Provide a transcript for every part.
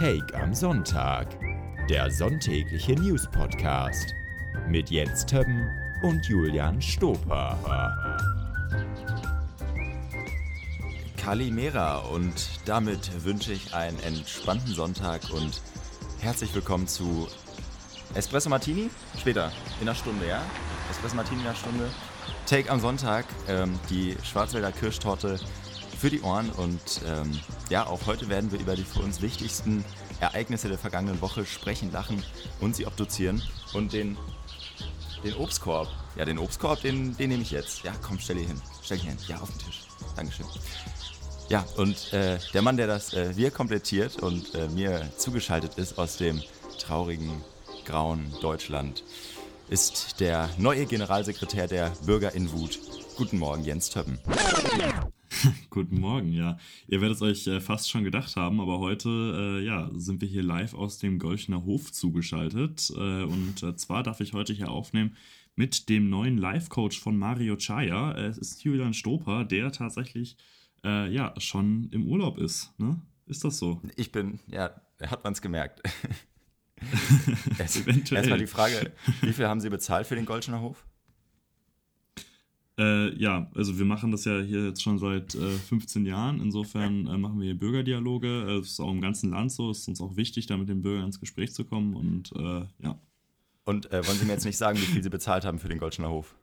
Take am Sonntag. Der sonntägliche News-Podcast. Mit Jens Többen und Julian Stoper. Kalimera und damit wünsche ich einen entspannten Sonntag und herzlich willkommen zu Espresso Martini. Später, in einer Stunde, ja? Espresso Martini in einer Stunde. Take am Sonntag, ähm, die Schwarzwälder Kirschtorte für die Ohren und ähm, ja, auch heute werden wir über die für uns wichtigsten Ereignisse der vergangenen Woche sprechen, lachen und sie obduzieren und den, den Obstkorb. Ja, den Obstkorb, den, den nehme ich jetzt. Ja, komm, stell ihn hin. Stell ihn hin. Ja, auf den Tisch. Dankeschön. Ja, und äh, der Mann, der das äh, wir komplettiert und äh, mir zugeschaltet ist aus dem traurigen, grauen Deutschland, ist der neue Generalsekretär der Bürger in Wut. Guten Morgen, Jens Töppen. Guten Morgen, ja. Ihr werdet es euch äh, fast schon gedacht haben, aber heute äh, ja, sind wir hier live aus dem Golchener Hof zugeschaltet. Äh, und äh, zwar darf ich heute hier aufnehmen mit dem neuen Live-Coach von Mario Chaya. Es ist Julian Stoper, der tatsächlich äh, ja schon im Urlaub ist. Ne? Ist das so? Ich bin, ja, hat man es gemerkt. Erstmal die Frage, wie viel haben Sie bezahlt für den Golchener Hof? Äh, ja, also wir machen das ja hier jetzt schon seit äh, 15 Jahren. Insofern äh, machen wir hier Bürgerdialoge. Das ist auch im ganzen Land so. Es ist uns auch wichtig, da mit den Bürgern ins Gespräch zu kommen. Und äh, ja. Und äh, wollen Sie mir jetzt nicht sagen, wie viel Sie bezahlt haben für den Goldschner Hof?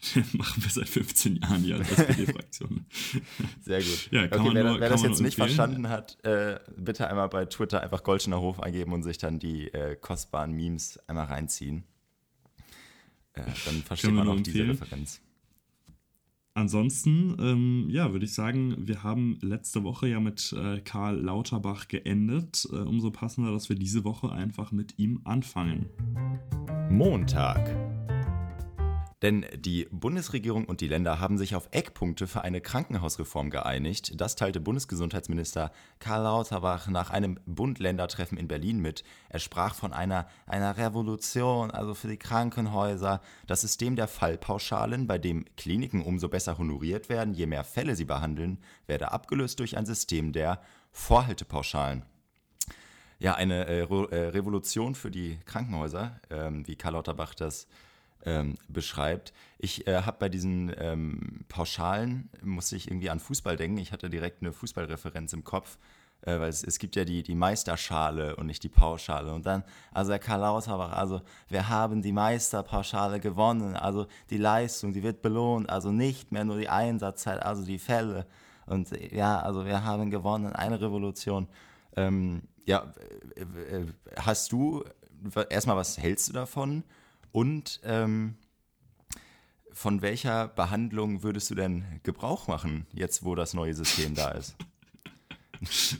machen wir seit 15 Jahren hier als SPD-Fraktion. Sehr gut. Ja, okay, wer, nur, wer das jetzt nicht verstanden hat, äh, bitte einmal bei Twitter einfach Goldschner Hof eingeben und sich dann die kostbaren Memes einmal reinziehen. dann versteht man auch diese Referenz. Ansonsten, ähm, ja, würde ich sagen, wir haben letzte Woche ja mit äh, Karl Lauterbach geendet. Äh, umso passender, dass wir diese Woche einfach mit ihm anfangen. Montag. Denn die Bundesregierung und die Länder haben sich auf Eckpunkte für eine Krankenhausreform geeinigt. Das teilte Bundesgesundheitsminister Karl Lauterbach nach einem Bund-Länder-Treffen in Berlin mit. Er sprach von einer, einer Revolution, also für die Krankenhäuser. Das System der Fallpauschalen, bei dem Kliniken umso besser honoriert werden, je mehr Fälle sie behandeln, werde abgelöst durch ein System der Vorhaltepauschalen. Ja, eine äh, äh Revolution für die Krankenhäuser, ähm, wie Karl Lauterbach das ähm, beschreibt. Ich äh, habe bei diesen ähm, Pauschalen, musste ich irgendwie an Fußball denken. Ich hatte direkt eine Fußballreferenz im Kopf, äh, weil es, es, gibt ja die, die Meisterschale und nicht die Pauschale. Und dann, also der Karl Lauterbach, also wir haben die Meisterpauschale gewonnen, also die Leistung, die wird belohnt, also nicht mehr nur die Einsatzzeit, also die Fälle. Und ja, also wir haben gewonnen, eine Revolution. Ähm, ja, äh, äh, hast du, erstmal, was hältst du davon? Und ähm, von welcher Behandlung würdest du denn Gebrauch machen, jetzt wo das neue System da ist?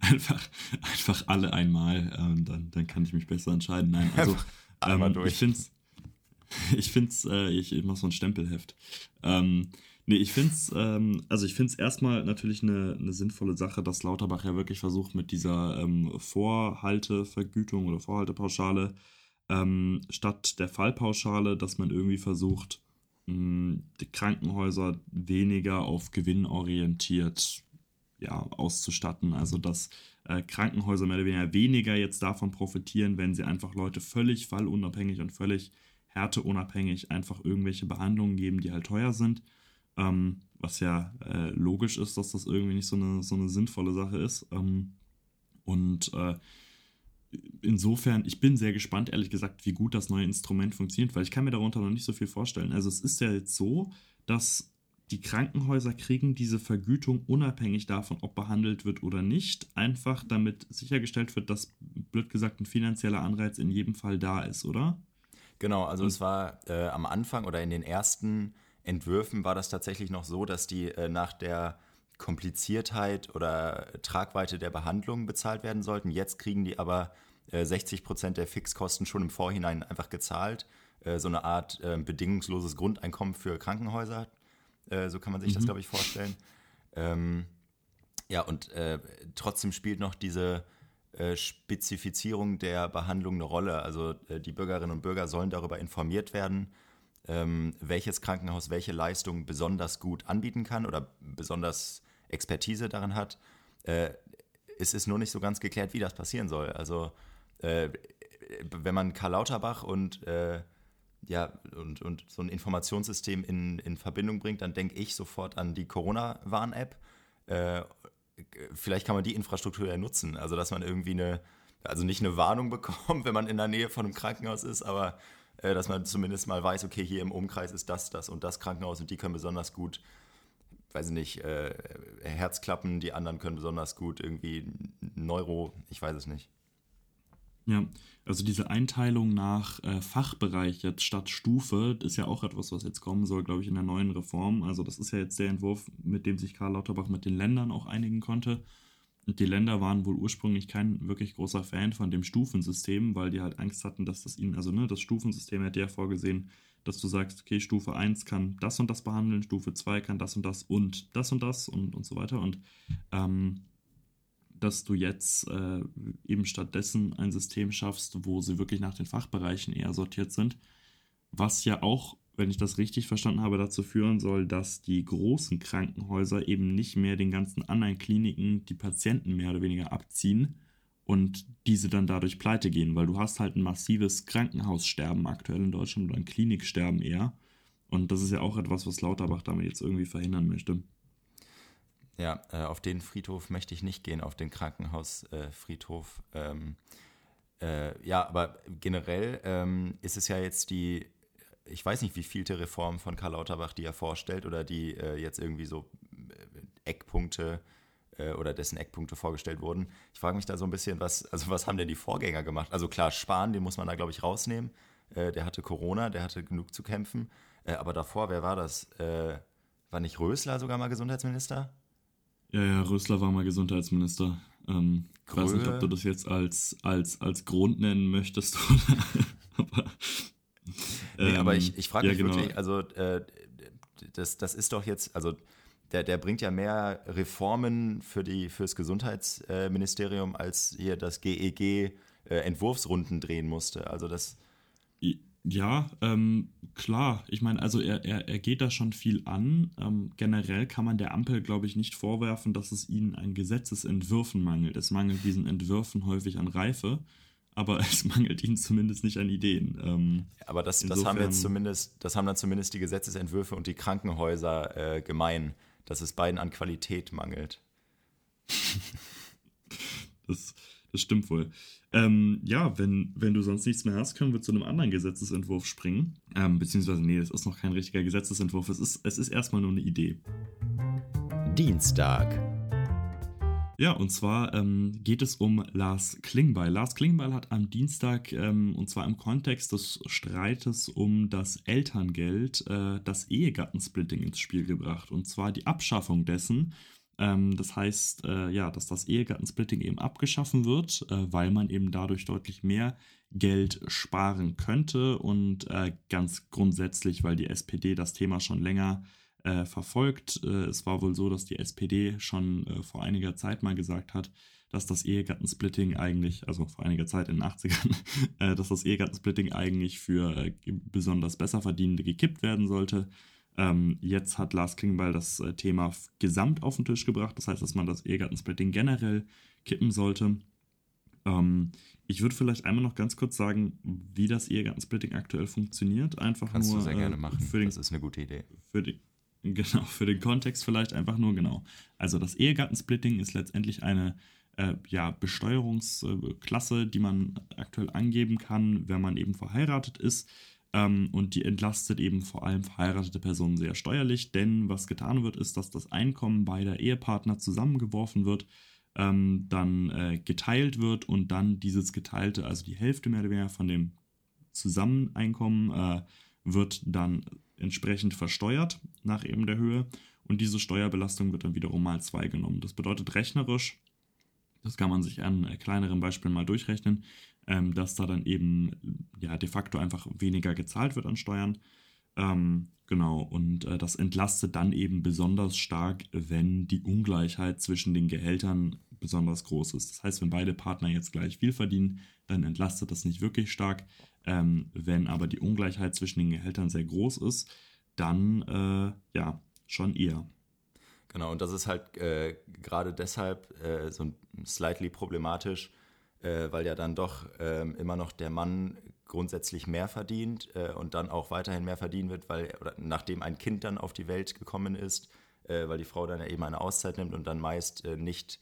einfach, einfach alle einmal, ähm, dann, dann kann ich mich besser entscheiden. Nein, also einmal ähm, durch. ich finde es, ich, find's, äh, ich, ich mache so ein Stempelheft. Ähm, nee, ich finde es, ähm, also ich finde es erstmal natürlich eine, eine sinnvolle Sache, dass Lauterbach ja wirklich versucht, mit dieser ähm, Vorhaltevergütung oder Vorhaltepauschale ähm, statt der Fallpauschale, dass man irgendwie versucht, mh, die Krankenhäuser weniger auf Gewinn orientiert ja, auszustatten. Also dass äh, Krankenhäuser mehr oder weniger weniger jetzt davon profitieren, wenn sie einfach Leute völlig fallunabhängig und völlig härteunabhängig einfach irgendwelche Behandlungen geben, die halt teuer sind. Ähm, was ja äh, logisch ist, dass das irgendwie nicht so eine, so eine sinnvolle Sache ist. Ähm, und äh, insofern, ich bin sehr gespannt, ehrlich gesagt, wie gut das neue Instrument funktioniert, weil ich kann mir darunter noch nicht so viel vorstellen. Also es ist ja jetzt so, dass die Krankenhäuser kriegen diese Vergütung unabhängig davon, ob behandelt wird oder nicht, einfach damit sichergestellt wird, dass, blöd gesagt, ein finanzieller Anreiz in jedem Fall da ist, oder? Genau, also Und es war äh, am Anfang oder in den ersten Entwürfen war das tatsächlich noch so, dass die äh, nach der Kompliziertheit oder Tragweite der Behandlung bezahlt werden sollten. Jetzt kriegen die aber äh, 60 Prozent der Fixkosten schon im Vorhinein einfach gezahlt. Äh, so eine Art äh, bedingungsloses Grundeinkommen für Krankenhäuser. Äh, so kann man sich mhm. das, glaube ich, vorstellen. Ähm, ja, und äh, trotzdem spielt noch diese äh, Spezifizierung der Behandlung eine Rolle. Also die Bürgerinnen und Bürger sollen darüber informiert werden, ähm, welches Krankenhaus welche Leistung besonders gut anbieten kann oder besonders Expertise darin hat. Äh, es ist nur nicht so ganz geklärt, wie das passieren soll. Also äh, wenn man Karl Lauterbach und äh, ja, und, und so ein Informationssystem in, in Verbindung bringt, dann denke ich sofort an die Corona-Warn-App. Äh, vielleicht kann man die Infrastruktur ja nutzen. Also, dass man irgendwie eine, also nicht eine Warnung bekommt, wenn man in der Nähe von einem Krankenhaus ist, aber äh, dass man zumindest mal weiß, okay, hier im Umkreis ist das, das und das Krankenhaus und die können besonders gut, weiß ich nicht, äh, Herzklappen, die anderen können besonders gut irgendwie Neuro, ich weiß es nicht. Ja, also diese Einteilung nach äh, Fachbereich jetzt statt Stufe ist ja auch etwas, was jetzt kommen soll, glaube ich, in der neuen Reform. Also das ist ja jetzt der Entwurf, mit dem sich Karl Lauterbach mit den Ländern auch einigen konnte. Die Länder waren wohl ursprünglich kein wirklich großer Fan von dem Stufensystem, weil die halt Angst hatten, dass das ihnen, also ne, das Stufensystem hätte ja vorgesehen, dass du sagst, okay, Stufe 1 kann das und das behandeln, Stufe 2 kann das und das und das und das und, und so weiter. Und ähm, dass du jetzt äh, eben stattdessen ein System schaffst, wo sie wirklich nach den Fachbereichen eher sortiert sind, was ja auch, wenn ich das richtig verstanden habe, dazu führen soll, dass die großen Krankenhäuser eben nicht mehr den ganzen anderen Kliniken die Patienten mehr oder weniger abziehen und diese dann dadurch pleite gehen, weil du hast halt ein massives Krankenhaussterben aktuell in Deutschland oder ein Kliniksterben eher. Und das ist ja auch etwas, was Lauterbach damit jetzt irgendwie verhindern möchte. Ja, äh, auf den Friedhof möchte ich nicht gehen, auf den Krankenhausfriedhof. Äh, ähm, äh, ja, aber generell ähm, ist es ja jetzt die, ich weiß nicht, wie vielte Reform von Karl Lauterbach, die er vorstellt oder die äh, jetzt irgendwie so Eckpunkte äh, oder dessen Eckpunkte vorgestellt wurden. Ich frage mich da so ein bisschen, was, also was haben denn die Vorgänger gemacht? Also klar, Spahn, den muss man da, glaube ich, rausnehmen. der hatte Corona, der hatte genug zu kämpfen. aber davor, wer war das? war nicht Rösler sogar mal Gesundheitsminister? Ja, ja, Rösler war mal Gesundheitsminister. Ähm, ich weiß nicht, ob du das jetzt als, als, als Grund nennen möchtest oder. aber, nee, aber ich, ich frage ja, mich genau. wirklich, also äh, das, das ist doch jetzt, also der, der bringt ja mehr Reformen für die, fürs Gesundheitsministerium, als hier das GEG äh, Entwurfsrunden drehen musste. Also das. Ja, ähm, klar. Ich meine, also er, er, er geht da schon viel an. Ähm, generell kann man der Ampel, glaube ich, nicht vorwerfen, dass es ihnen an Gesetzesentwürfen mangelt. Es mangelt diesen Entwürfen häufig an Reife, aber es mangelt ihnen zumindest nicht an Ideen. Ähm, aber das, das haben jetzt zumindest, das haben dann zumindest die Gesetzesentwürfe und die Krankenhäuser äh, gemein, dass es beiden an Qualität mangelt. das, das stimmt wohl. Ähm, ja, wenn, wenn du sonst nichts mehr hast, können wir zu einem anderen Gesetzesentwurf springen. Ähm, beziehungsweise, nee, das ist noch kein richtiger Gesetzesentwurf. Es ist, es ist erstmal nur eine Idee. Dienstag. Ja, und zwar ähm, geht es um Lars Klingbeil. Lars Klingbeil hat am Dienstag, ähm, und zwar im Kontext des Streites um das Elterngeld, äh, das Ehegattensplitting ins Spiel gebracht. Und zwar die Abschaffung dessen ähm, das heißt, äh, ja, dass das Ehegattensplitting eben abgeschaffen wird, äh, weil man eben dadurch deutlich mehr Geld sparen könnte und äh, ganz grundsätzlich, weil die SPD das Thema schon länger äh, verfolgt. Äh, es war wohl so, dass die SPD schon äh, vor einiger Zeit mal gesagt hat, dass das Ehegattensplitting eigentlich, also vor einiger Zeit in den 80ern, dass das Ehegattensplitting eigentlich für besonders besser Verdienende gekippt werden sollte. Ähm, jetzt hat Lars Klingbeil das äh, Thema gesamt auf den Tisch gebracht. Das heißt, dass man das Ehegattensplitting generell kippen sollte. Ähm, ich würde vielleicht einmal noch ganz kurz sagen, wie das Ehegattensplitting aktuell funktioniert. Einfach Kannst nur, du sehr gerne äh, machen. Den, das ist eine gute Idee. Für den, genau, für den Kontext vielleicht einfach nur genau. Also das Ehegattensplitting ist letztendlich eine äh, ja, Besteuerungsklasse, die man aktuell angeben kann, wenn man eben verheiratet ist. Ähm, und die entlastet eben vor allem verheiratete Personen sehr steuerlich, denn was getan wird, ist, dass das Einkommen beider Ehepartner zusammengeworfen wird, ähm, dann äh, geteilt wird und dann dieses geteilte, also die Hälfte mehr oder weniger von dem Zusammeneinkommen, äh, wird dann entsprechend versteuert nach eben der Höhe und diese Steuerbelastung wird dann wiederum mal zwei genommen. Das bedeutet rechnerisch, das kann man sich an kleineren Beispielen mal durchrechnen, ähm, dass da dann eben ja de facto einfach weniger gezahlt wird an Steuern. Ähm, genau, und äh, das entlastet dann eben besonders stark, wenn die Ungleichheit zwischen den Gehältern besonders groß ist. Das heißt, wenn beide Partner jetzt gleich viel verdienen, dann entlastet das nicht wirklich stark. Ähm, wenn aber die Ungleichheit zwischen den Gehältern sehr groß ist, dann äh, ja, schon eher. Genau, und das ist halt äh, gerade deshalb äh, so slightly problematisch, äh, weil ja dann doch ähm, immer noch der Mann grundsätzlich mehr verdient äh, und dann auch weiterhin mehr verdienen wird, weil nachdem ein Kind dann auf die Welt gekommen ist, äh, weil die Frau dann ja eben eine Auszeit nimmt und dann meist nicht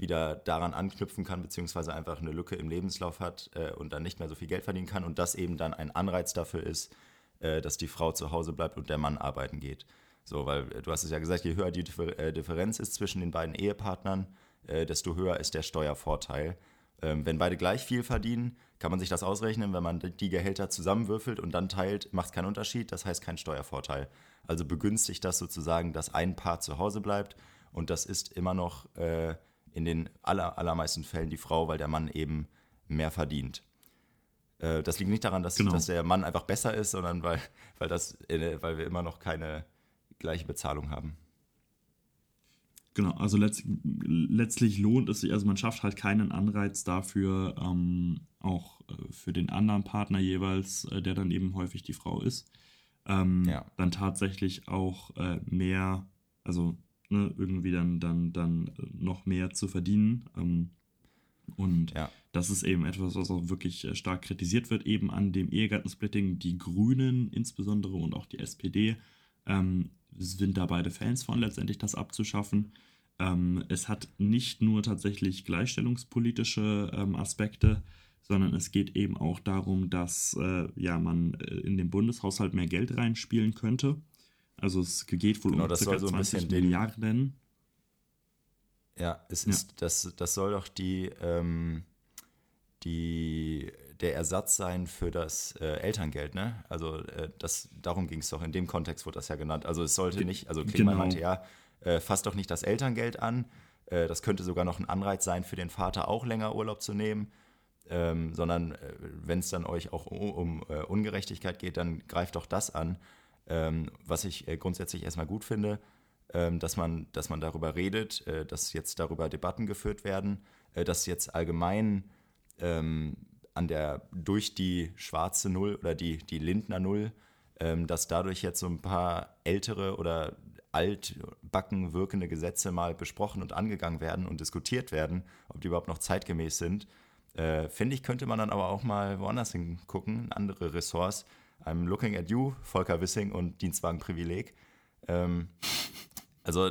wieder daran anknüpfen kann, beziehungsweise einfach eine Lücke im Lebenslauf hat und dann nicht mehr so viel Geld verdienen kann und das eben dann ein Anreiz dafür ist, dass die Frau zu Hause bleibt und der Mann arbeiten geht. So, weil du hast es ja gesagt, je höher die Differenz ist zwischen den beiden Ehepartnern, desto höher ist der Steuervorteil. Ähm, wenn beide gleich viel verdienen, kann man sich das ausrechnen. Wenn man die Gehälter zusammenwürfelt und dann teilt, macht es keinen Unterschied. Das heißt kein Steuervorteil. Also begünstigt das sozusagen, dass ein Paar zu Hause bleibt. Und das ist immer noch äh, in den aller, allermeisten Fällen die Frau, weil der Mann eben mehr verdient. Äh, das liegt nicht daran, dass, genau. dass, der Mann einfach besser ist, sondern weil, weil, das, äh, weil wir immer noch keine gleiche Bezahlung haben. Genau, also letzt, letztlich lohnt es sich, also man schafft halt keinen Anreiz dafür, ähm, auch äh, für den anderen Partner jeweils, äh, der dann eben häufig die Frau ist, ähm, ja. dann tatsächlich auch äh, mehr, also ne, irgendwie dann, dann, dann äh, noch mehr zu verdienen. Ähm, und ja. das ist eben etwas, was auch wirklich äh, stark kritisiert wird, eben an dem Ehegattensplitting. Die Grünen insbesondere und auch die SPD ähm, sind da beide Fans von, letztendlich das abzuschaffen. Ähm, es hat nicht nur tatsächlich gleichstellungspolitische ähm, Aspekte, sondern es geht eben auch darum, dass äh, ja, man äh, in den Bundeshaushalt mehr Geld reinspielen könnte. Also es geht wohl genau, um das ca. so 20 Milliarden. Ja, es ja. ist, das, das soll doch die, ähm, die, der Ersatz sein für das äh, Elterngeld, ne? Also äh, das, darum ging es doch, in dem Kontext wurde das ja genannt. Also es sollte nicht, also Klingmann genau. meinte ja, äh, fasst doch nicht das Elterngeld an. Äh, das könnte sogar noch ein Anreiz sein für den Vater, auch länger Urlaub zu nehmen. Ähm, sondern äh, wenn es dann euch auch um, um äh, Ungerechtigkeit geht, dann greift doch das an. Ähm, was ich äh, grundsätzlich erstmal gut finde, ähm, dass, man, dass man darüber redet, äh, dass jetzt darüber Debatten geführt werden, dass jetzt allgemein ähm, an der durch die schwarze Null oder die, die Lindner Null, ähm, dass dadurch jetzt so ein paar ältere oder altbacken wirkende Gesetze mal besprochen und angegangen werden und diskutiert werden, ob die überhaupt noch zeitgemäß sind. Äh, Finde ich, könnte man dann aber auch mal woanders hingucken, andere Ressorts. I'm looking at you, Volker Wissing und Dienstwagenprivileg. Ähm, also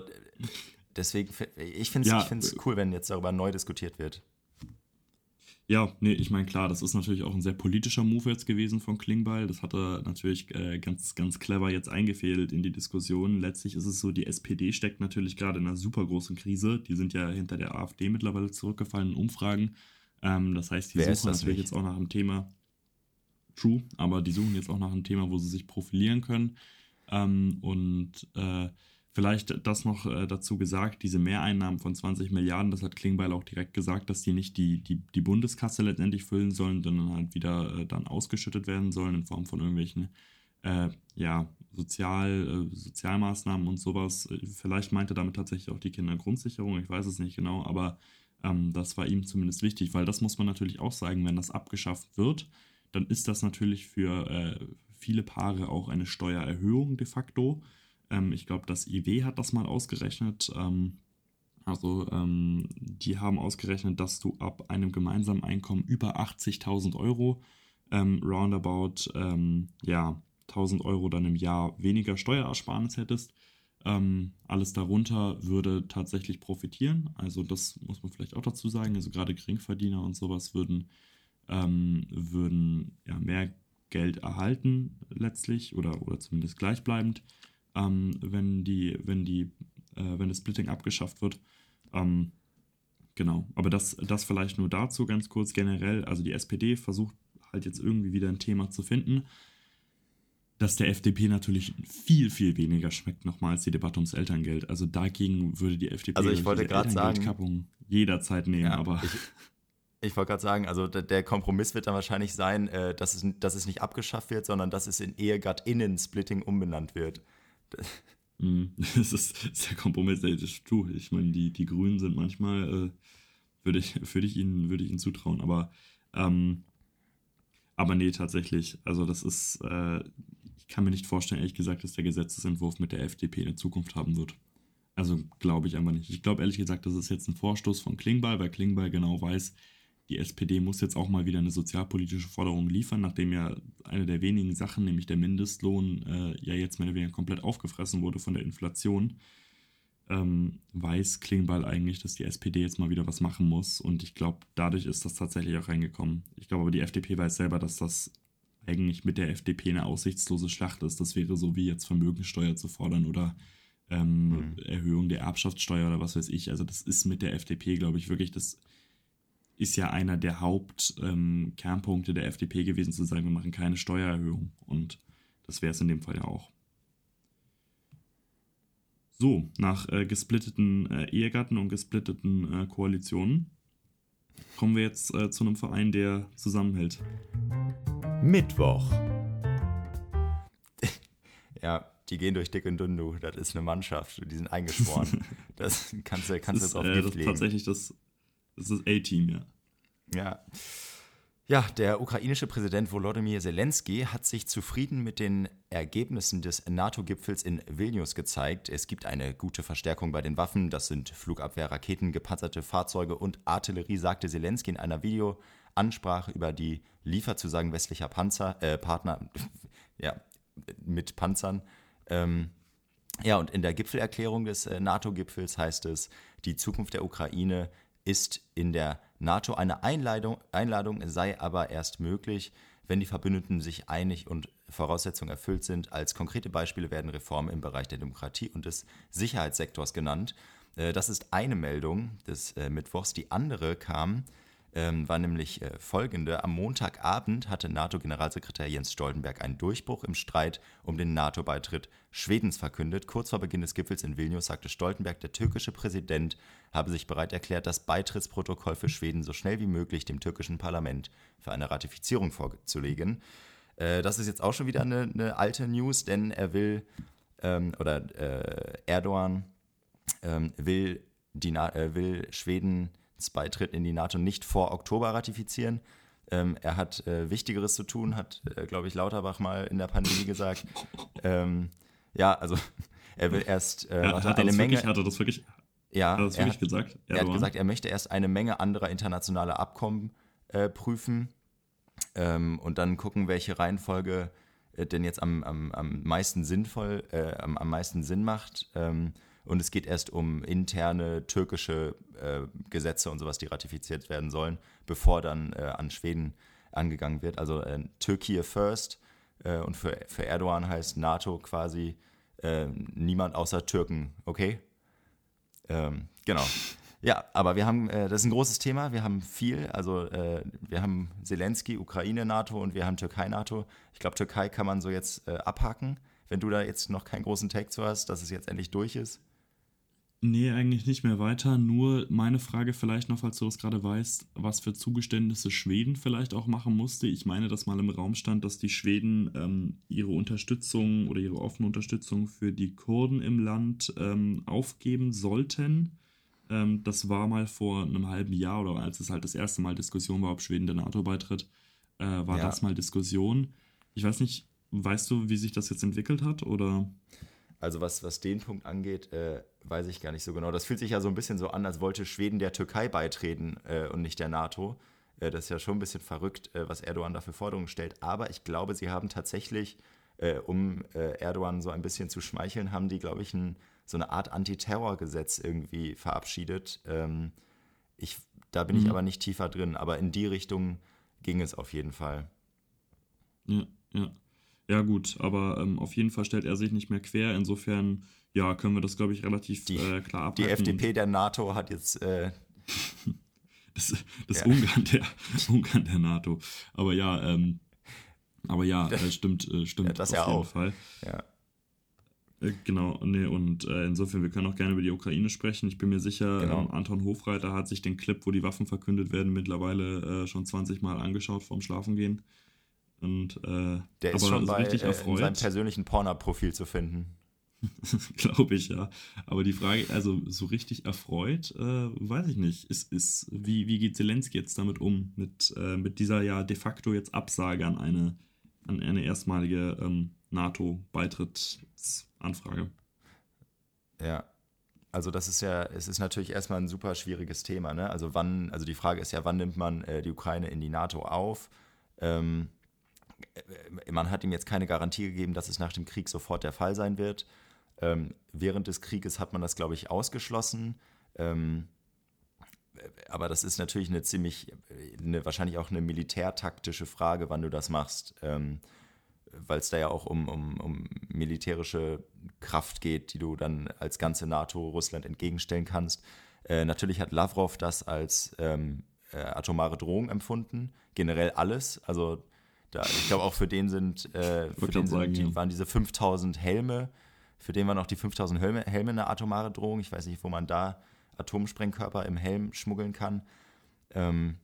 deswegen, ich finde es ja, cool, wenn jetzt darüber neu diskutiert wird. Ja, nee, ich meine, klar, das ist natürlich auch ein sehr politischer Move jetzt gewesen von Klingbeil. Das hat er natürlich äh, ganz, ganz clever jetzt eingefädelt in die Diskussion. Letztlich ist es so, die SPD steckt natürlich gerade in einer super großen Krise. Die sind ja hinter der AfD mittlerweile zurückgefallen in Umfragen. Ähm, das heißt, die Wer suchen natürlich jetzt auch nach einem Thema. True, aber die suchen jetzt auch nach einem Thema, wo sie sich profilieren können. Ähm, und äh, Vielleicht das noch äh, dazu gesagt, diese Mehreinnahmen von 20 Milliarden, das hat Klingbeil auch direkt gesagt, dass die nicht die, die, die Bundeskasse letztendlich füllen sollen, sondern halt wieder äh, dann ausgeschüttet werden sollen in Form von irgendwelchen äh, ja, Sozial, äh, Sozialmaßnahmen und sowas. Vielleicht meinte damit tatsächlich auch die Kindergrundsicherung, ich weiß es nicht genau, aber ähm, das war ihm zumindest wichtig, weil das muss man natürlich auch sagen, wenn das abgeschafft wird, dann ist das natürlich für äh, viele Paare auch eine Steuererhöhung de facto ähm, ich glaube, das IW hat das mal ausgerechnet. Ähm, also ähm, die haben ausgerechnet, dass du ab einem gemeinsamen Einkommen über 80.000 Euro ähm, roundabout ähm, ja 1000 Euro dann im Jahr weniger Steuerersparnis hättest. Ähm, alles darunter würde tatsächlich profitieren. Also das muss man vielleicht auch dazu sagen. Also gerade Geringverdiener und sowas würden, ähm, würden ja, mehr Geld erhalten letztlich oder, oder zumindest gleichbleibend ähm, wenn die, wenn die, äh, wenn das Splitting abgeschafft wird. Ähm, genau, aber das, das vielleicht nur dazu ganz kurz generell. Also die SPD versucht halt jetzt irgendwie wieder ein Thema zu finden, dass der FDP natürlich viel, viel weniger schmeckt nochmal als die Debatte ums Elterngeld. Also dagegen würde die FDP also ich wollte gerade sagen, jederzeit nehmen, ja, aber. Ich, ich wollte gerade sagen, also der Kompromiss wird dann wahrscheinlich sein, äh, dass, es, dass es nicht abgeschafft wird, sondern dass es in Ehegattinnen-Splitting umbenannt wird. Mhm. Das ist, der Kompromiss, das ist true. Ich meine, die, die Grünen sind manchmal, äh, würde ich, würd ich, ihnen, würd ich ihnen zutrauen, aber, ähm, aber nee, tatsächlich. Also, das ist, äh, ich kann mir nicht vorstellen, ehrlich gesagt, dass der Gesetzesentwurf mit der FDP eine Zukunft haben wird. Also glaube ich einfach nicht. Ich glaube ehrlich gesagt, das ist jetzt ein Vorstoß von Klingbeil, weil Klingbeil genau weiß, die SPD muss jetzt auch mal wieder eine sozialpolitische Forderung liefern, nachdem ja eine der wenigen Sachen, nämlich der Mindestlohn, äh, ja jetzt mehr oder weniger komplett aufgefressen wurde von der Inflation. Ähm, weiß Klingbeil eigentlich, dass die SPD jetzt mal wieder was machen muss. Und ich glaube, dadurch ist das tatsächlich auch reingekommen. Ich glaube aber, die FDP weiß selber, dass das eigentlich mit der FDP eine aussichtslose Schlacht ist. Das wäre so wie jetzt Vermögensteuer zu fordern oder ähm, mhm. Erhöhung der Erbschaftssteuer oder was weiß ich. Also das ist mit der FDP, glaube ich, wirklich das ist ja einer der Hauptkernpunkte ähm, der FDP gewesen, zu sagen, wir machen keine Steuererhöhung. Und das wäre es in dem Fall ja auch. So, nach äh, gesplitteten äh, Ehegatten und gesplitteten äh, Koalitionen kommen wir jetzt äh, zu einem Verein, der zusammenhält. Mittwoch. ja, die gehen durch dick und dünn, du. Das ist eine Mannschaft. Die sind eingeschworen. das kannst du kannst das, ist, auf äh, das ist tatsächlich das das ist A-Team, ja. Ja. Ja, der ukrainische Präsident Volodymyr Zelensky hat sich zufrieden mit den Ergebnissen des NATO-Gipfels in Vilnius gezeigt. Es gibt eine gute Verstärkung bei den Waffen. Das sind Flugabwehrraketen, gepanzerte Fahrzeuge und Artillerie, sagte Zelensky in einer Videoansprache über die Lieferzusagen westlicher Panzer, äh, Partner, ja, mit Panzern. Ähm, ja, und in der Gipfelerklärung des äh, NATO-Gipfels heißt es, die Zukunft der Ukraine ist in der NATO eine Einladung, Einladung sei aber erst möglich, wenn die Verbündeten sich einig und Voraussetzungen erfüllt sind. Als konkrete Beispiele werden Reformen im Bereich der Demokratie und des Sicherheitssektors genannt. Äh, das ist eine Meldung des äh, Mittwochs. Die andere kam ähm, war nämlich äh, folgende. Am Montagabend hatte NATO-Generalsekretär Jens Stoltenberg einen Durchbruch im Streit um den NATO-Beitritt Schwedens verkündet. Kurz vor Beginn des Gipfels in Vilnius sagte Stoltenberg, der türkische Präsident habe sich bereit erklärt, das Beitrittsprotokoll für Schweden so schnell wie möglich dem türkischen Parlament für eine Ratifizierung vorzulegen. Äh, das ist jetzt auch schon wieder eine, eine alte News, denn er will, ähm, oder äh, Erdogan ähm, will, die, äh, will Schweden Beitritt in die NATO nicht vor Oktober ratifizieren. Ähm, er hat äh, Wichtigeres zu tun, hat, äh, glaube ich, Lauterbach mal in der Pandemie gesagt. Ähm, ja, also er will erst äh, hat, hat eine Menge. Wirklich, hat er das wirklich, ja, hat er das wirklich er hat, gesagt? Erdogan? Er hat gesagt, er möchte erst eine Menge anderer internationaler Abkommen äh, prüfen ähm, und dann gucken, welche Reihenfolge äh, denn jetzt am, am, am meisten sinnvoll, äh, am, am meisten Sinn macht. Und es geht erst um interne türkische äh, Gesetze und sowas, die ratifiziert werden sollen, bevor dann äh, an Schweden angegangen wird. Also äh, Türkei first äh, und für, für Erdogan heißt NATO quasi äh, niemand außer Türken, okay? Ähm, genau. Ja, aber wir haben, äh, das ist ein großes Thema, wir haben viel, also wir haben Zelensky, Ukraine, NATO und wir haben Türkei, NATO. Ich glaube, Türkei kann man so jetzt abhaken, wenn du da jetzt noch keinen großen Take zu hast, dass es jetzt endlich durch ist. Nee, eigentlich nicht mehr weiter. Nur meine Frage vielleicht noch, falls du das gerade weißt, was für Zugeständnisse Schweden vielleicht auch machen musste. Ich meine, dass mal im Raum stand, dass die Schweden ähm, ihre Unterstützung oder ihre offene Unterstützung für die Kurden im Land ähm, aufgeben sollten. Ähm, das war mal vor einem halben Jahr oder als es halt das erste Mal Diskussion war, ob Schweden der NATO beitritt, äh, war ja. das mal Diskussion. Ich weiß nicht, weißt du, wie sich das jetzt entwickelt hat oder? Also was, was den Punkt angeht, äh, weiß ich gar nicht so genau. Das fühlt sich ja so ein bisschen so an, als wollte Schweden der Türkei beitreten äh, und nicht der NATO. Äh, das ist ja schon ein bisschen verrückt, äh, was Erdogan da für Forderungen stellt. Aber ich glaube, sie haben tatsächlich, äh, um äh, Erdogan so ein bisschen zu schmeicheln, haben die, glaube ich, ein, so eine Art Antiterrorgesetz irgendwie verabschiedet. Ähm, ich, da bin mhm. ich aber nicht tiefer drin, aber in die Richtung ging es auf jeden Fall. Ja, ja. Ja, gut, aber ähm, auf jeden Fall stellt er sich nicht mehr quer. Insofern, ja, können wir das, glaube ich, relativ die, äh, klar abhalten. Die FDP der NATO hat jetzt. Äh, das das ja. Ungarn, der, Ungarn der NATO. Aber ja, ähm, aber ja, äh, stimmt, äh, stimmt. Ja, das auf ja jeden auch. Fall. Ja. Äh, genau, nee, und äh, insofern, wir können auch gerne über die Ukraine sprechen. Ich bin mir sicher, genau. ähm, Anton Hofreiter hat sich den Clip, wo die Waffen verkündet werden, mittlerweile äh, schon 20 Mal angeschaut vorm Schlafengehen. Und, äh, Der ist schon bei, richtig äh, in seinem persönlichen Porno-Profil zu finden. Glaube ich, ja. Aber die Frage, also so richtig erfreut, äh, weiß ich nicht. Ist, ist, wie, wie geht Zelensky jetzt damit um? Mit, äh, mit dieser ja de facto jetzt Absage an eine, an eine erstmalige ähm, NATO-Beitrittsanfrage. Ja. also das ist ja, es ist natürlich erstmal ein super schwieriges Thema. Ne? Also wann, also die Frage ist ja, wann nimmt man äh, die Ukraine in die NATO auf? Ähm, äh, man hat ihm jetzt keine Garantie gegeben, dass es nach dem Krieg sofort der Fall sein wird. Ähm, während des Krieges hat man das, glaube ich, ausgeschlossen. Ähm, aber das ist natürlich eine ziemlich, eine, wahrscheinlich auch eine militärtaktische Frage, wann du das machst. Ähm, Weil es da ja auch um, um, um militärische Kraft geht, die du dann als ganze NATO Russland entgegenstellen kannst. Äh, natürlich hat Lavrov das als ähm, äh, atomare Drohung empfunden. Generell alles. Also da, ich glaube auch für den sind, äh, für den sagen, die, waren diese 5000 Helme, für den waren auch die 5000 Helme, Helme eine atomare Drohung. Ich weiß nicht, wo man da Atomsprengkörper im Helm schmuggeln kann. Ähm,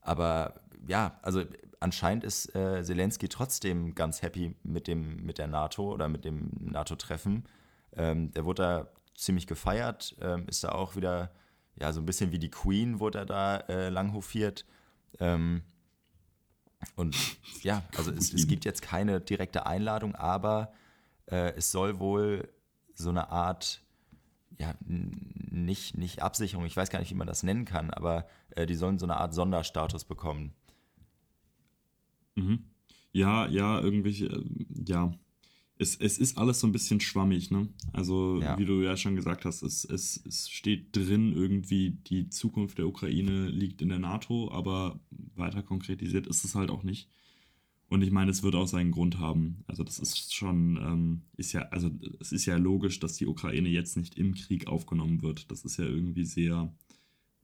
aber ja, also anscheinend ist äh, Zelensky trotzdem ganz happy mit, dem, mit der NATO oder mit dem NATO-Treffen. Ähm, der wurde da ziemlich gefeiert, ähm, ist da auch wieder, ja, so ein bisschen wie die Queen wurde er da äh, langhofiert. Ähm, und ja, also es, es, gibt jetzt keine direkte Einladung, aber äh, es soll wohl so eine Art, ja, nicht, nicht Absicherung, ich weiß gar nicht, wie man das nennen kann, aber äh, die sollen so eine Art Sonderstatus bekommen. Mhm. Ja, ja, irgendwie, äh, ja. Es, es ist alles so ein bisschen schwammig, ne? Also, ja. wie du ja schon gesagt hast, es, es, es steht drin, irgendwie die Zukunft der Ukraine liegt in der NATO, aber weiter konkretisiert ist es halt auch nicht. Und ich meine, es wird auch seinen Grund haben. Also, das ist schon, ähm, ist ja, also es ist ja logisch, dass die Ukraine jetzt nicht im Krieg aufgenommen wird. Das ist ja irgendwie sehr,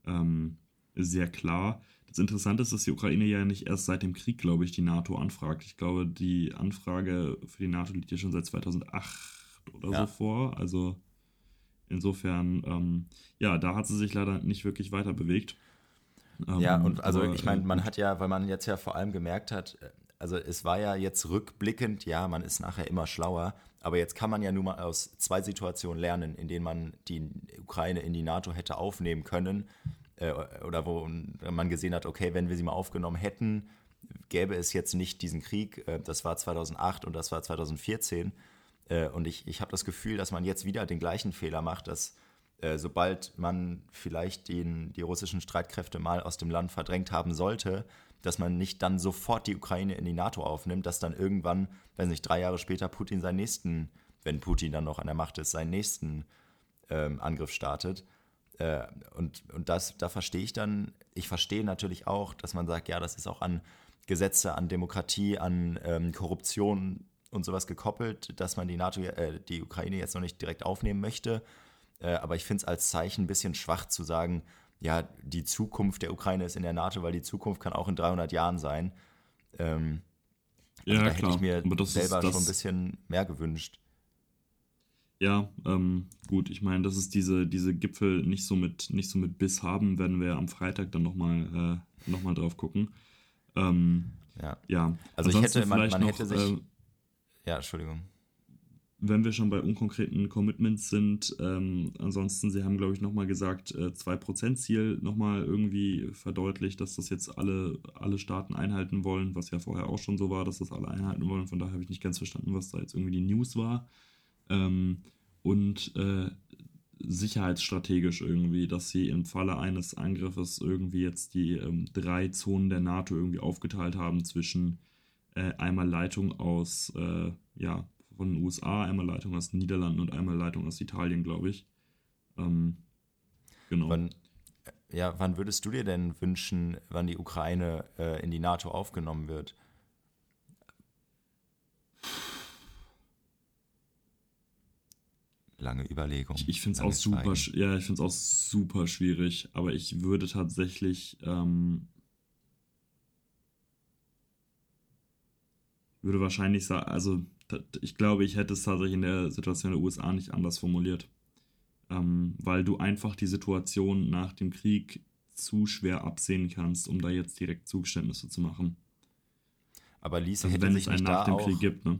ähm, sehr klar. Das Interessante ist, dass die Ukraine ja nicht erst seit dem Krieg, glaube ich, die NATO anfragt. Ich glaube, die Anfrage für die NATO liegt ja schon seit 2008 oder ja. so vor. Also insofern, ähm, ja, da hat sie sich leider nicht wirklich weiter bewegt. Ähm, ja, und also ich meine, man hat ja, weil man jetzt ja vor allem gemerkt hat, also es war ja jetzt rückblickend, ja, man ist nachher immer schlauer, aber jetzt kann man ja nun mal aus zwei Situationen lernen, in denen man die Ukraine in die NATO hätte aufnehmen können äh, oder wo man gesehen hat, okay, wenn wir sie mal aufgenommen hätten, gäbe es jetzt nicht diesen Krieg. Äh, das war 2008 und das war 2014. Äh, und ich, ich habe das Gefühl, dass man jetzt wieder den gleichen Fehler macht, dass äh, sobald man vielleicht den, die russischen Streitkräfte mal aus dem Land verdrängt haben sollte, dass man nicht dann sofort die Ukraine in die NATO aufnimmt, dass dann irgendwann, weiß nicht, drei Jahre später Putin seinen nächsten, wenn Putin dann noch an der Macht ist, seinen nächsten ähm, Angriff startet. Äh, und und das, da verstehe ich dann, ich verstehe natürlich auch, dass man sagt, ja, das ist auch an Gesetze, an Demokratie, an ähm, Korruption und sowas gekoppelt, dass man die NATO, äh, die Ukraine jetzt noch nicht direkt aufnehmen möchte. Äh, aber ich finde es als Zeichen ein bisschen schwach zu sagen, ja, die Zukunft der Ukraine ist in der NATO, weil die Zukunft kann auch in 300 Jahren sein. Ähm, also ja, da klar. hätte ich mir selber schon ein bisschen mehr gewünscht. Ja, ähm, gut, ich meine, dass es diese, diese Gipfel nicht so mit, nicht so mit Biss haben, werden wir am Freitag dann nochmal äh, noch drauf gucken. Ähm, ja. ja. Also ich hätte, man, man hätte sich. Äh, ja, Entschuldigung. Wenn wir schon bei unkonkreten Commitments sind, ähm, ansonsten, Sie haben, glaube ich, nochmal gesagt, äh, 2%-Ziel nochmal irgendwie verdeutlicht, dass das jetzt alle, alle Staaten einhalten wollen, was ja vorher auch schon so war, dass das alle einhalten wollen. Von daher habe ich nicht ganz verstanden, was da jetzt irgendwie die News war ähm, und äh, sicherheitsstrategisch irgendwie, dass sie im Falle eines Angriffes irgendwie jetzt die ähm, drei Zonen der NATO irgendwie aufgeteilt haben zwischen äh, einmal Leitung aus, äh, ja, von den USA, einmal Leitung aus den Niederlanden und einmal Leitung aus Italien, glaube ich. Ähm, genau. Wann, ja, wann würdest du dir denn wünschen, wann die Ukraine äh, in die NATO aufgenommen wird? lange Überlegung. Ich, ich finde es auch super, ja, ich finde es auch super schwierig, aber ich würde tatsächlich, ähm, würde wahrscheinlich sagen, also ich glaube, ich hätte es tatsächlich in der Situation der USA nicht anders formuliert, ähm, weil du einfach die Situation nach dem Krieg zu schwer absehen kannst, um da jetzt direkt Zugeständnisse zu machen. Aber Lisa also, hätte wenn sich es einen nach dem Krieg gibt, ne?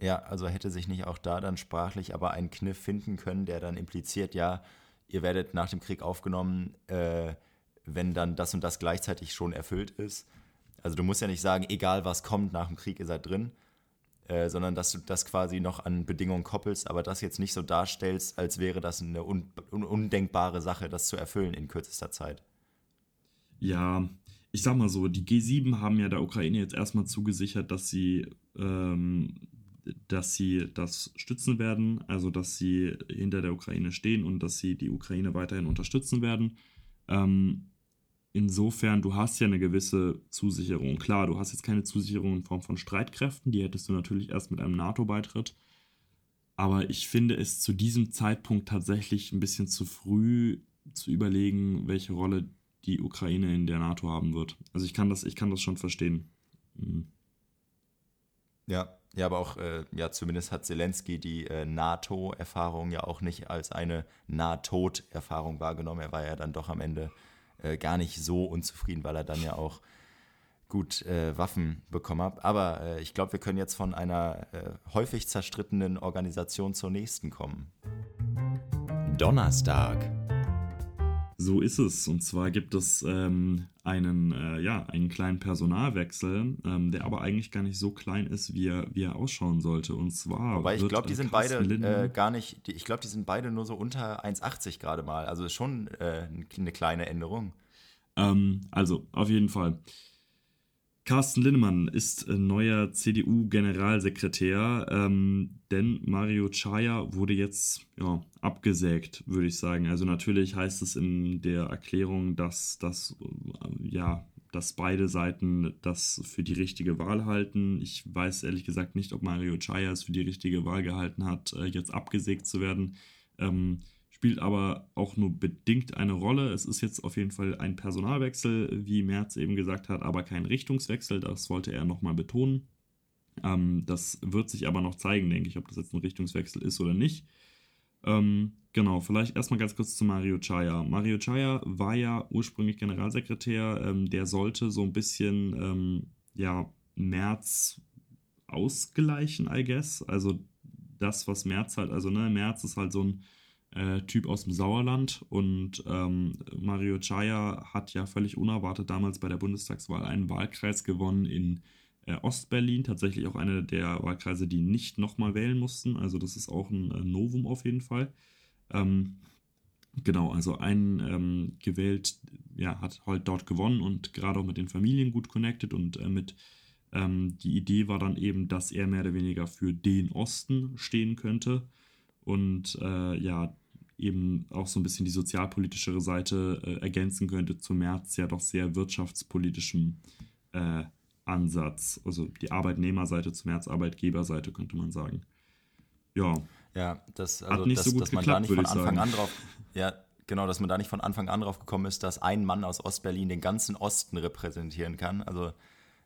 Ja, also hätte sich nicht auch da dann sprachlich aber ein Kniff finden können, der dann impliziert, ja, ihr werdet nach dem Krieg aufgenommen, äh, wenn dann das und das gleichzeitig schon erfüllt ist. Also du musst ja nicht sagen, egal was kommt nach dem Krieg, ihr seid drin. Äh, sondern dass du das quasi noch an Bedingungen koppelst, aber das jetzt nicht so darstellst, als wäre das eine un un undenkbare Sache, das zu erfüllen in kürzester Zeit. Ja, ich sag mal so, die G7 haben ja der Ukraine jetzt erstmal zugesichert, dass sie, ähm, dass sie das stützen werden, also dass sie hinter der Ukraine stehen und dass sie die Ukraine weiterhin unterstützen werden. Ähm, insofern, du hast ja eine gewisse Zusicherung. Klar, du hast jetzt keine Zusicherung in Form von Streitkräften, die hättest du natürlich erst mit einem NATO-Beitritt. Aber ich finde es zu diesem Zeitpunkt tatsächlich ein bisschen zu früh zu überlegen, welche Rolle die Ukraine in der NATO haben wird. Also ich kann das, ich kann das schon verstehen. Mhm. Ja, ja, aber auch, äh, ja, zumindest hat Zelensky die äh, NATO-Erfahrung ja auch nicht als eine Nahtod-Erfahrung wahrgenommen. Er war ja dann doch am Ende äh, gar nicht so unzufrieden, weil er dann ja auch gut äh, Waffen bekommen hat. Aber äh, ich glaube, wir können jetzt von einer äh, häufig zerstrittenen Organisation zur nächsten kommen. Donnerstag. So ist es. Und zwar gibt es ähm, einen, äh, ja, einen kleinen Personalwechsel, ähm, der aber eigentlich gar nicht so klein ist, wie er, wie er ausschauen sollte. Und zwar. Wobei ich glaube, die sind beide äh, gar nicht, die, ich glaube, die sind beide nur so unter 1,80 gerade mal. Also schon äh, eine kleine Änderung. Ähm, also, auf jeden Fall. Carsten Linnemann ist neuer CDU-Generalsekretär, ähm, denn Mario Chaya wurde jetzt ja, abgesägt, würde ich sagen. Also natürlich heißt es in der Erklärung, dass, dass, äh, ja, dass beide Seiten das für die richtige Wahl halten. Ich weiß ehrlich gesagt nicht, ob Mario Chaya es für die richtige Wahl gehalten hat, äh, jetzt abgesägt zu werden. Ähm, spielt aber auch nur bedingt eine Rolle. Es ist jetzt auf jeden Fall ein Personalwechsel, wie Merz eben gesagt hat, aber kein Richtungswechsel. Das wollte er nochmal betonen. Ähm, das wird sich aber noch zeigen, denke ich, ob das jetzt ein Richtungswechsel ist oder nicht. Ähm, genau, vielleicht erstmal ganz kurz zu Mario Chaya. Mario Chaya war ja ursprünglich Generalsekretär. Ähm, der sollte so ein bisschen, ähm, ja, Merz ausgleichen, I guess. Also das, was Merz halt, also ne, Merz ist halt so ein äh, Typ aus dem Sauerland. Und ähm, Mario Chaya hat ja völlig unerwartet damals bei der Bundestagswahl einen Wahlkreis gewonnen in äh, Ostberlin, tatsächlich auch einer der Wahlkreise, die nicht nochmal wählen mussten, also das ist auch ein äh, Novum auf jeden Fall. Ähm, genau, also einen ähm, gewählt, ja, hat halt dort gewonnen und gerade auch mit den Familien gut connected. Und äh, mit ähm, die Idee war dann eben, dass er mehr oder weniger für den Osten stehen könnte und äh, ja, eben auch so ein bisschen die sozialpolitischere Seite äh, ergänzen könnte zu März ja doch sehr wirtschaftspolitischem äh, Ansatz. Also die Arbeitnehmerseite zu März Arbeitgeberseite könnte man sagen. Ja. Ja, das, also, Hat nicht dass, so gut dass man geklappt, da nicht von Anfang sagen. an drauf. Ja, genau, dass man da nicht von Anfang an drauf gekommen ist, dass ein Mann aus Ostberlin den ganzen Osten repräsentieren kann. Also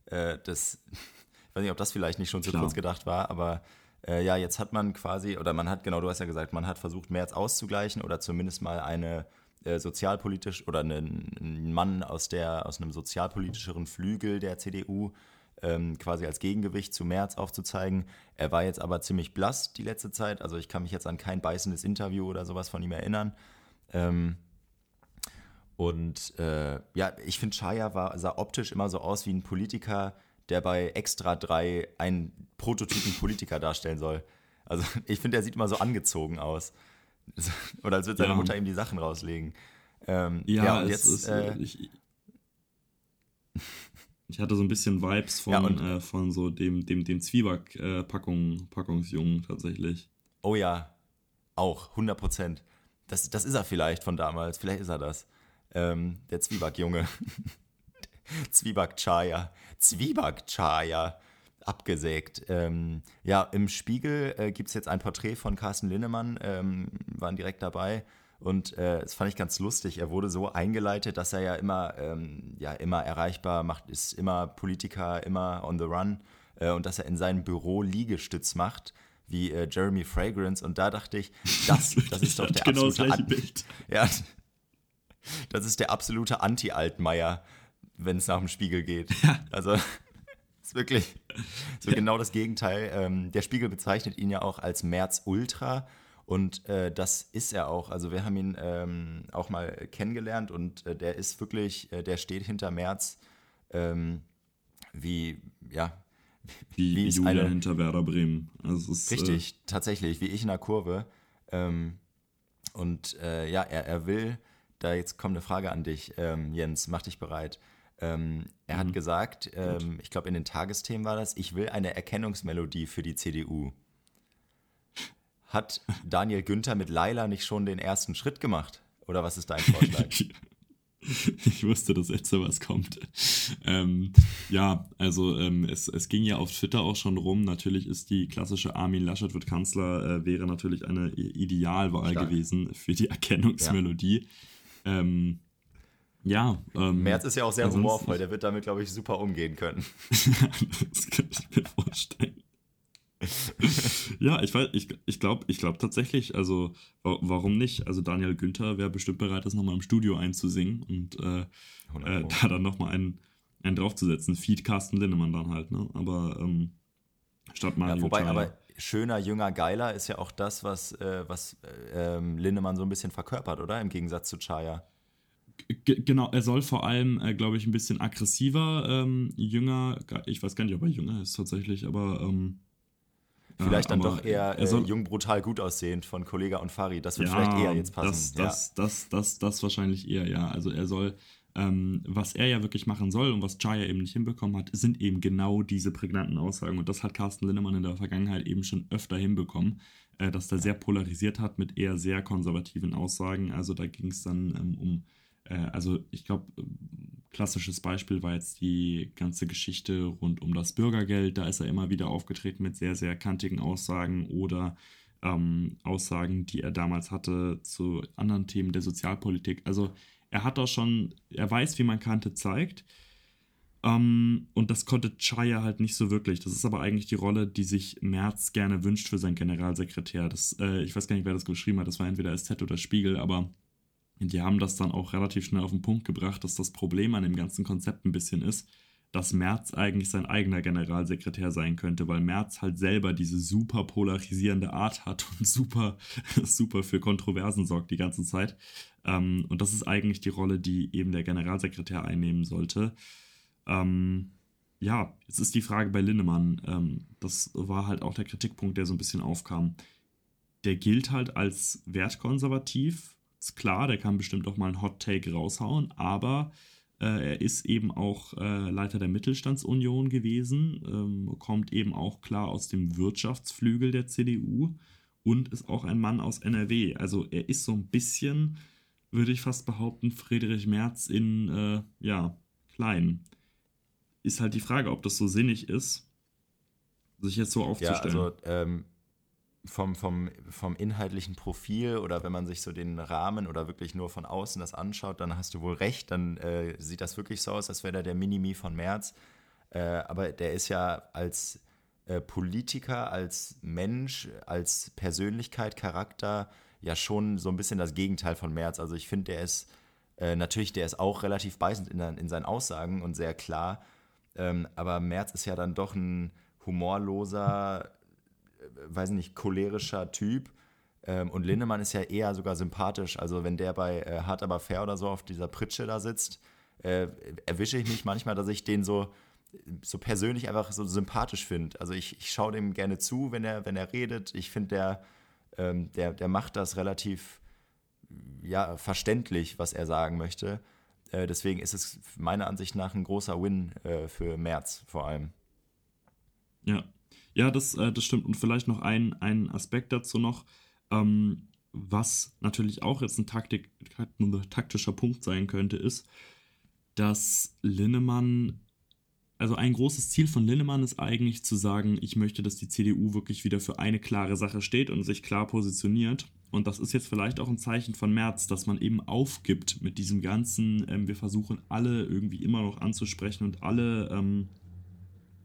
äh, das, ich weiß nicht, ob das vielleicht nicht schon zu Klar. kurz gedacht war, aber äh, ja, jetzt hat man quasi, oder man hat, genau, du hast ja gesagt, man hat versucht, März auszugleichen oder zumindest mal eine äh, sozialpolitisch oder einen, Mann aus, der, aus einem sozialpolitischeren Flügel der CDU ähm, quasi als Gegengewicht zu März aufzuzeigen. Er war jetzt aber ziemlich blass die letzte Zeit, also ich kann mich jetzt an kein beißendes Interview oder sowas von ihm erinnern. Ähm, und äh, ja, ich finde, Chaya war, sah optisch immer so aus wie ein Politiker, der bei Extra 3 einen Prototypen Politiker darstellen soll. Also ich finde, er sieht immer so angezogen aus. Oder als würde seine ja. Mutter ihm die Sachen rauslegen. Ähm, ja, ja, und jetzt. Ist, äh, ich, ich, hatte so ein bisschen Vibes von, ja, und, äh, von so dem, dem, dem Zwieback-Packungsjungen äh, tatsächlich. Oh ja, auch, 100 Prozent. Das, das ist er vielleicht von damals. Vielleicht ist er das. Ähm, der Zwieback-Junge. Zwieback-Chaya. Zwieback-Chaya abgesägt. Ähm, ja, im Spiegel äh, gibt es jetzt ein Porträt von Carsten Linnemann, ähm, waren direkt dabei. Und äh, das fand ich ganz lustig. Er wurde so eingeleitet, dass er ja immer, ähm, ja, immer erreichbar macht, ist immer Politiker, immer on the run. Äh, und dass er in seinem Büro Liegestütz macht, wie äh, Jeremy Fragrance. Und da dachte ich, das, das ist doch der genau absolute das Bild. Ja, das ist der absolute Anti-Altmaier wenn es nach dem Spiegel geht. Ja. Also ist wirklich so ja. genau das Gegenteil. Ähm, der Spiegel bezeichnet ihn ja auch als März Ultra. Und äh, das ist er auch. Also wir haben ihn ähm, auch mal kennengelernt und äh, der ist wirklich, äh, der steht hinter März ähm, wie, ja, wie, wie Julia eine, hinter Werder Bremen. Also ist, richtig, äh, tatsächlich, wie ich in der Kurve. Ähm, und äh, ja, er, er will, da jetzt kommt eine Frage an dich, ähm, Jens, mach dich bereit. Ähm, er mhm. hat gesagt, ähm, ich glaube in den Tagesthemen war das, ich will eine Erkennungsmelodie für die CDU. Hat Daniel Günther mit Laila nicht schon den ersten Schritt gemacht? Oder was ist dein Vorschlag? ich wusste, dass jetzt sowas kommt. Ähm, ja, also ähm, es, es ging ja auf Twitter auch schon rum. Natürlich ist die klassische Armin Laschet wird Kanzler, äh, wäre natürlich eine Idealwahl Stark. gewesen für die Erkennungsmelodie. Ja. Ähm, ja. Ähm, Merz ist ja auch sehr humorvoll, der wird damit, glaube ich, super umgehen können. das kann ich mir vorstellen. ja, ich weiß, ich, ich glaube ich glaub tatsächlich, also warum nicht? Also Daniel Günther wäre bestimmt bereit, das nochmal im Studio einzusingen und äh, äh, da dann nochmal einen, einen draufzusetzen. Feed Carsten Linnemann dann halt, ne? Aber ähm, statt Mario ja, Wobei, Chaya. aber schöner, jünger, geiler ist ja auch das, was, äh, was äh, Linnemann so ein bisschen verkörpert, oder? Im Gegensatz zu Chaya. Genau, er soll vor allem, äh, glaube ich, ein bisschen aggressiver, ähm, jünger, ich weiß gar nicht, ob er jünger ist tatsächlich, aber ähm, Vielleicht dann doch eher äh, jung, brutal, gut aussehend von Kollega und Fari. Das wird ja, vielleicht eher jetzt passen. Das, das, ja. das, das, das, wahrscheinlich eher, ja. Also er soll, ähm, was er ja wirklich machen soll und was Chaya eben nicht hinbekommen hat, sind eben genau diese prägnanten Aussagen. Und das hat Carsten Linnemann in der Vergangenheit eben schon öfter hinbekommen, äh, dass er sehr polarisiert hat mit eher sehr konservativen Aussagen. Also da ging es dann ähm, um also ich glaube, klassisches Beispiel war jetzt die ganze Geschichte rund um das Bürgergeld. Da ist er immer wieder aufgetreten mit sehr, sehr kantigen Aussagen oder ähm, Aussagen, die er damals hatte zu anderen Themen der Sozialpolitik. Also er hat auch schon, er weiß, wie man Kante zeigt. Um, ähm, und das konnte Chaya halt nicht so wirklich. Das ist aber eigentlich die Rolle, die sich Merz gerne wünscht für seinen Generalsekretär. Das, äh, ich weiß gar nicht, wer das geschrieben hat. Das war entweder SZ oder Spiegel, aber die haben das dann auch relativ schnell auf den Punkt gebracht, dass das Problem an dem ganzen Konzept ein bisschen ist, dass Merz eigentlich sein eigener Generalsekretär sein könnte, weil Merz halt selber diese super polarisierende Art hat und super, super für Kontroversen sorgt die ganze Zeit. Ähm, und das ist eigentlich die Rolle, die eben der Generalsekretär einnehmen sollte. Ähm, ja, jetzt ist die Frage bei Linnemann. Ähm, das war halt auch der Kritikpunkt, der so ein bisschen aufkam. Der gilt halt als wertkonservativ, ist klar, der kann bestimmt auch mal einen Hot Take raushauen, aber äh, er ist eben auch äh, Leiter der Mittelstandsunion gewesen, ähm, kommt eben auch klar aus dem Wirtschaftsflügel der CDU und ist auch ein Mann aus NRW. Also er ist so ein bisschen, würde ich fast behaupten, Friedrich Merz in, äh, ja, klein. Ist halt die Frage, ob das so sinnig ist, sich jetzt so aufzustellen. Ja, also ähm, vom, vom, vom inhaltlichen Profil oder wenn man sich so den Rahmen oder wirklich nur von außen das anschaut, dann hast du wohl recht, dann äh, sieht das wirklich so aus, als wäre der der Minimi von März. Äh, aber der ist ja als äh, Politiker, als Mensch, als Persönlichkeit, Charakter ja schon so ein bisschen das Gegenteil von März. Also ich finde, der ist äh, natürlich, der ist auch relativ beißend in, in seinen Aussagen und sehr klar. Ähm, aber März ist ja dann doch ein humorloser, weiß nicht, cholerischer Typ. Ähm, und Lindemann ist ja eher sogar sympathisch. Also wenn der bei äh, Hart aber fair oder so auf dieser Pritsche da sitzt, äh, erwische ich mich manchmal, dass ich den so, so persönlich einfach so sympathisch finde. Also ich, ich schaue dem gerne zu, wenn er, wenn er redet. Ich finde, der, ähm, der, der macht das relativ ja, verständlich, was er sagen möchte. Äh, deswegen ist es meiner Ansicht nach ein großer Win äh, für März vor allem. Ja, ja, das, äh, das stimmt. Und vielleicht noch ein, ein Aspekt dazu noch, ähm, was natürlich auch jetzt ein, Taktik, taktischer Punkt sein könnte, ist, dass Linnemann, also ein großes Ziel von Linnemann ist eigentlich zu sagen, ich möchte, dass die CDU wirklich wieder für eine klare Sache steht und sich klar positioniert. Und das ist jetzt vielleicht auch ein Zeichen von März, dass man eben aufgibt mit diesem ganzen, ähm, wir versuchen alle irgendwie immer noch anzusprechen und alle ähm,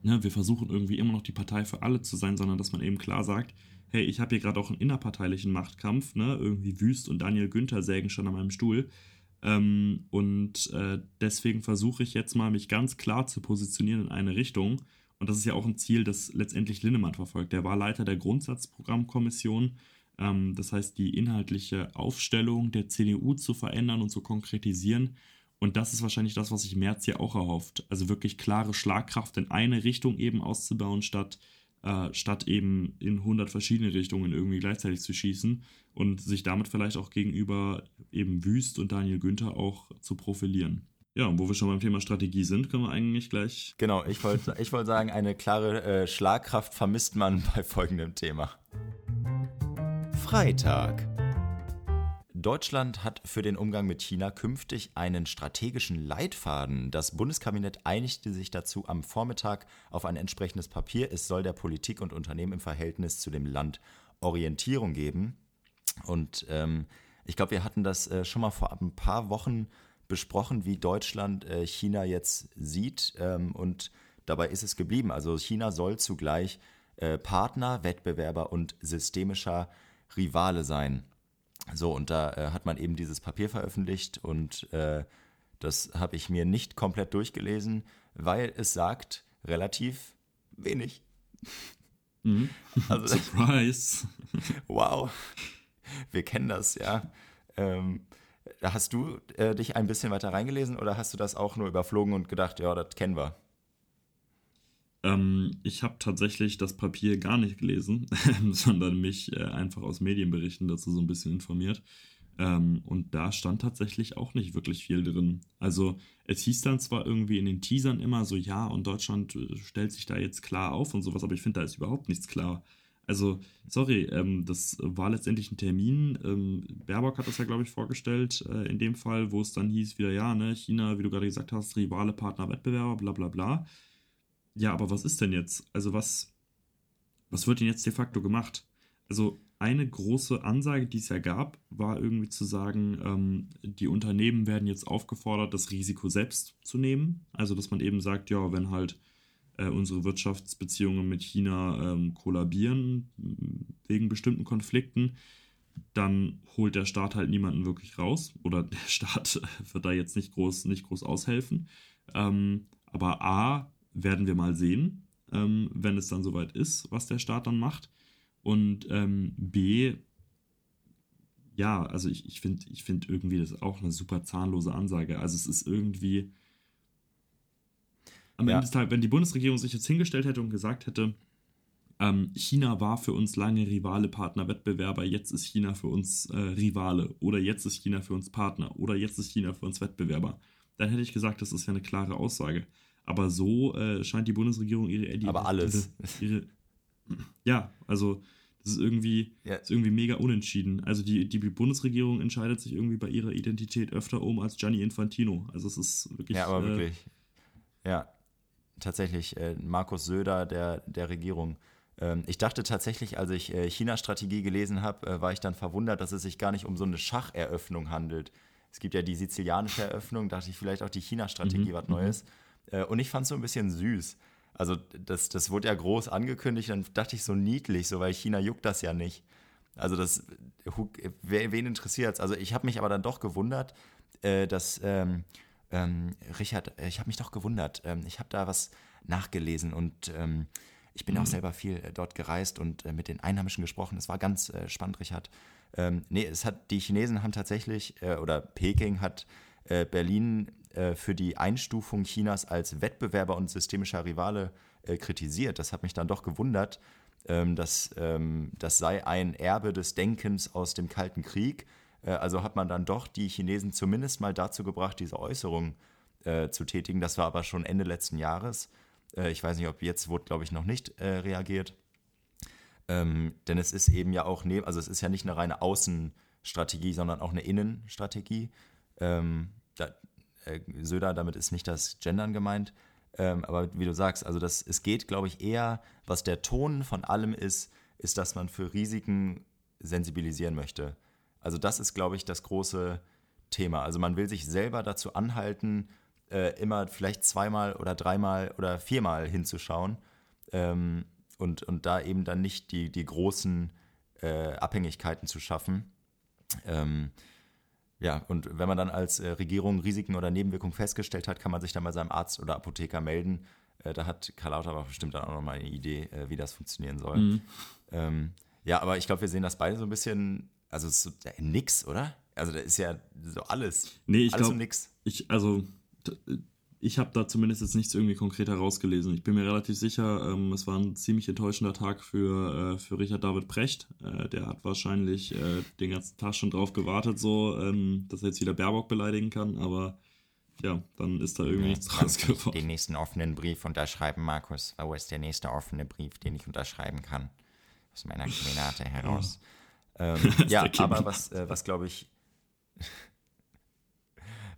ne, wir versuchen irgendwie immer noch die Partei für alle zu sein, sondern dass man eben klar sagt, hey, ich habe hier gerade auch einen innerparteilichen Machtkampf, ne, irgendwie Wüst und Daniel Günther sägen schon an meinem Stuhl. Ähm, und äh, deswegen versuche ich jetzt mal, mich ganz klar zu positionieren in eine Richtung. Und das ist ja auch ein Ziel, das letztendlich Linnemann verfolgt. Der war Leiter der Grundsatzprogrammkommission. Ähm, das heißt, die inhaltliche Aufstellung der CDU zu verändern und zu konkretisieren Und das ist wahrscheinlich das, was sich Merz hier auch erhofft. Also wirklich klare Schlagkraft in eine Richtung eben auszubauen, statt, äh, statt eben in 100 verschiedene Richtungen irgendwie gleichzeitig zu schießen und sich damit vielleicht auch gegenüber eben Wüst und Daniel Günther auch zu profilieren. Ja, und wo wir schon beim Thema Strategie sind, können wir eigentlich gleich. Genau, ich wollte ich wollt sagen, eine klare äh, Schlagkraft vermisst man bei folgendem Thema. Freitag. Deutschland hat für den Umgang mit China künftig einen strategischen Leitfaden. Das Bundeskabinett einigte sich dazu am Vormittag auf ein entsprechendes Papier. Es soll der Politik und Unternehmen im Verhältnis zu dem Land Orientierung geben. Und ähm, ich glaube, wir hatten das äh, schon mal vor ein paar Wochen besprochen, wie Deutschland äh, China jetzt sieht. Ähm, und dabei ist es geblieben. Also China soll zugleich äh, Partner, Wettbewerber und systemischer Rivale sein. So, und da äh, hat man eben dieses Papier veröffentlicht und äh, das habe ich mir nicht komplett durchgelesen, weil es sagt relativ wenig. Mhm. Also, Surprise! wow, wir kennen das, ja. Ähm, hast du äh, dich ein bisschen weiter reingelesen oder hast du das auch nur überflogen und gedacht, ja, das kennen wir? Ähm, ich habe tatsächlich das Papier gar nicht gelesen, sondern mich äh, einfach aus Medienberichten dazu so ein bisschen informiert. Ähm, und da stand tatsächlich auch nicht wirklich viel drin. Also es hieß dann zwar irgendwie in den Teasern immer so, ja, und Deutschland äh, stellt sich da jetzt klar auf und sowas, aber ich finde, da ist überhaupt nichts klar. Also, sorry, ähm, das war letztendlich ein Termin. Ähm, Baerbock hat das ja, glaube ich, vorgestellt, äh, in dem Fall, wo es dann hieß, wieder, ja, ne, China, wie du gerade gesagt hast, Rivale, Partner, Wettbewerber, bla bla bla ja, aber was ist denn jetzt? Also was, was wird denn jetzt de facto gemacht? Also eine große Ansage, die es ja gab, war irgendwie zu sagen, ähm, die Unternehmen werden jetzt aufgefordert, das Risiko selbst zu nehmen. Also dass man eben sagt, ja, wenn halt äh, unsere Wirtschaftsbeziehungen mit China ähm, kollabieren wegen bestimmten Konflikten, dann holt der Staat halt niemanden wirklich raus oder der Staat wird da jetzt nicht groß, nicht groß aushelfen. Ähm, aber A, werden wir mal sehen, ähm, wenn es dann soweit ist, was der Staat dann macht. Und ähm, B, ja, also ich, ich finde ich find irgendwie das auch eine super zahnlose Ansage. Also es ist irgendwie am ja. Ende des Tages, wenn die Bundesregierung sich jetzt hingestellt hätte und gesagt hätte, ähm, China war für uns lange Rivale, Partner, Wettbewerber, jetzt ist China für uns äh, Rivale oder jetzt ist China für uns Partner oder jetzt ist China für uns Wettbewerber, dann hätte ich gesagt, das ist ja eine klare Aussage. Aber so äh, scheint die Bundesregierung ihre. Die, Aber alles. Ihre, ja, also das ist irgendwie, ja. ist irgendwie mega unentschieden. Also die, die Bundesregierung entscheidet sich irgendwie bei ihrer Identität öfter um als Gianni Infantino. Also es ist wirklich. Ja, aber äh, wirklich. Ja, tatsächlich. Äh, Markus Söder der, der Regierung. Ähm, ich dachte tatsächlich, als ich äh, China-Strategie gelesen habe, äh, war ich dann verwundert, dass es sich gar nicht um so eine Schacheröffnung handelt. Es gibt ja die sizilianische Eröffnung, dachte ich vielleicht auch die China-Strategie mhm, was Neues. Mhm. Äh, und ich fand es so ein bisschen süß. Also das, das wurde ja groß angekündigt, dann dachte ich so niedlich, so weil China juckt das ja nicht. Also das, wen interessiert Also ich habe mich aber dann doch gewundert, äh, dass ähm, ähm, Richard, ich habe mich doch gewundert. Ähm, ich habe da was nachgelesen und ähm, ich bin mhm. auch selber viel äh, dort gereist und mit den Einheimischen gesprochen. Es war ganz äh, spannend, Richard. Ähm, nee, es hat, die Chinesen haben tatsächlich, äh, oder Peking hat äh, Berlin äh, für die Einstufung Chinas als Wettbewerber und systemischer Rivale äh, kritisiert. Das hat mich dann doch gewundert. Ähm, dass, ähm, das sei ein Erbe des Denkens aus dem Kalten Krieg. Äh, also hat man dann doch die Chinesen zumindest mal dazu gebracht, diese Äußerung äh, zu tätigen. Das war aber schon Ende letzten Jahres. Äh, ich weiß nicht, ob jetzt wurde, glaube ich, noch nicht reagiert. Ähm, denn es ist eben ja auch, ne also es ist ja nicht eine reine Außenstrategie, sondern auch eine Innenstrategie. Ähm, da, äh, Söder, damit ist nicht das Gendern gemeint. Ähm, aber wie du sagst, also das, es geht, glaube ich, eher, was der Ton von allem ist, ist, dass man für Risiken sensibilisieren möchte. Also das ist, glaube ich, das große Thema. Also man will sich selber dazu anhalten, äh, immer vielleicht zweimal oder dreimal oder viermal hinzuschauen ähm, und, und da eben dann nicht die, die großen äh, Abhängigkeiten zu schaffen. Ähm, ja, und wenn man dann als äh, Regierung Risiken oder Nebenwirkungen festgestellt hat, kann man sich dann bei seinem Arzt oder Apotheker melden. Äh, da hat Karl Lauterbach bestimmt dann auch nochmal eine Idee, äh, wie das funktionieren soll. Mhm. Ähm, ja, aber ich glaube, wir sehen das beide so ein bisschen, also so, nix, oder? also da ist ja so alles. Nee, ich glaube nix. Ich, also, ich habe da zumindest jetzt nichts irgendwie konkret herausgelesen. Ich bin mir relativ sicher, ähm, es war ein ziemlich enttäuschender Tag für, äh, für Richard David Precht. Äh, der hat wahrscheinlich äh, den ganzen Tag schon drauf gewartet, so, ähm, dass er jetzt wieder Baerbock beleidigen kann, aber ja, dann ist da irgendwie nee, nichts draus geworden. Den nächsten offenen Brief unterschreiben, Markus. Wo ist der nächste offene Brief, den ich unterschreiben kann? Aus meiner Kemenate heraus. ähm, ja, aber was, äh, was glaube ich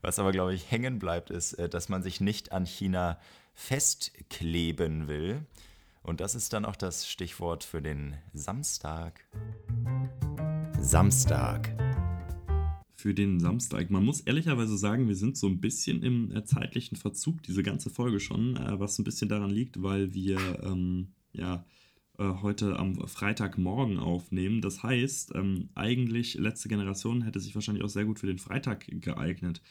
was aber, glaube ich, hängen bleibt, ist, äh, dass man sich nicht an China festkleben will. Und das ist dann auch das Stichwort für den Samstag. Samstag. Für den Samstag. Man muss ehrlicherweise sagen, wir sind so ein bisschen im äh, zeitlichen Verzug, diese ganze Folge schon, äh, was ein bisschen daran liegt, weil wir ähm, ja heute am Freitagmorgen aufnehmen. Das heißt, ähm, eigentlich letzte Generation hätte sich wahrscheinlich auch sehr gut für den Freitag geeignet.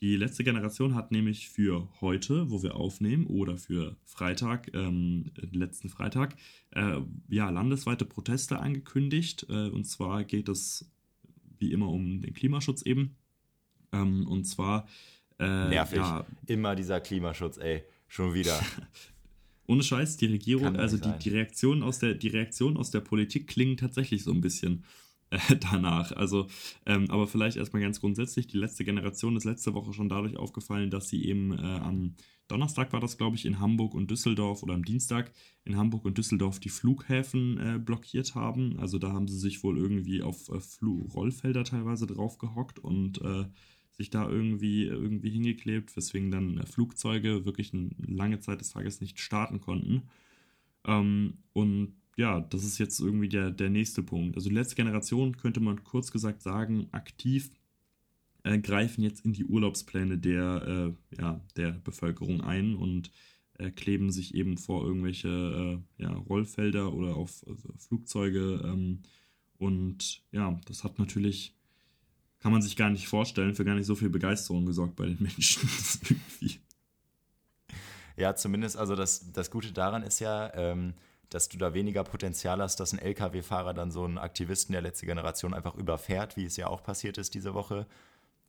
Die letzte Generation hat nämlich für heute, wo wir aufnehmen, oder für Freitag, ähm, letzten Freitag, äh, ja, landesweite Proteste angekündigt. Äh, und zwar geht es wie immer um den Klimaschutz eben. Ähm, und zwar. Äh, Nervig. Ja, immer dieser Klimaschutz, ey. Schon wieder. Ohne Scheiß, die Regierung, also die, die, Reaktion aus der, die Reaktion aus der Politik klingen tatsächlich so ein bisschen danach. Also, ähm, aber vielleicht erstmal ganz grundsätzlich, die letzte Generation ist letzte Woche schon dadurch aufgefallen, dass sie eben äh, am Donnerstag war das, glaube ich, in Hamburg und Düsseldorf oder am Dienstag in Hamburg und Düsseldorf die Flughäfen äh, blockiert haben. Also da haben sie sich wohl irgendwie auf äh, Rollfelder teilweise drauf gehockt und äh, sich da irgendwie, irgendwie hingeklebt, weswegen dann äh, Flugzeuge wirklich eine lange Zeit des Tages nicht starten konnten. Ähm, und ja, das ist jetzt irgendwie der, der nächste Punkt. Also die letzte Generation könnte man kurz gesagt sagen, aktiv äh, greifen jetzt in die Urlaubspläne der, äh, ja, der Bevölkerung ein und äh, kleben sich eben vor irgendwelche äh, ja, Rollfelder oder auf Flugzeuge. Ähm, und ja, das hat natürlich, kann man sich gar nicht vorstellen, für gar nicht so viel Begeisterung gesorgt bei den Menschen. Ja, zumindest, also das, das Gute daran ist ja, ähm, dass du da weniger Potenzial hast, dass ein Lkw-Fahrer dann so einen Aktivisten der letzten Generation einfach überfährt, wie es ja auch passiert ist diese Woche.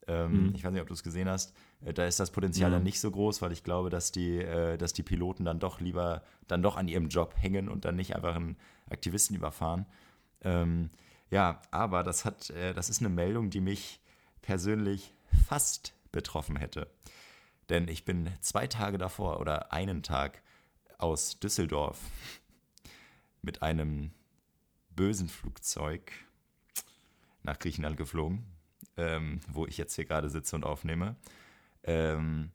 Ähm, mhm. Ich weiß nicht, ob du es gesehen hast. Äh, da ist das Potenzial mhm. dann nicht so groß, weil ich glaube, dass die, äh, dass die Piloten dann doch lieber dann doch an ihrem Job hängen und dann nicht einfach einen Aktivisten überfahren. Ähm, ja, aber das hat, äh, das ist eine Meldung, die mich persönlich fast betroffen hätte. Denn ich bin zwei Tage davor oder einen Tag aus Düsseldorf mit einem bösen Flugzeug nach Griechenland geflogen, ähm, wo ich jetzt hier gerade sitze und aufnehme. Ähm,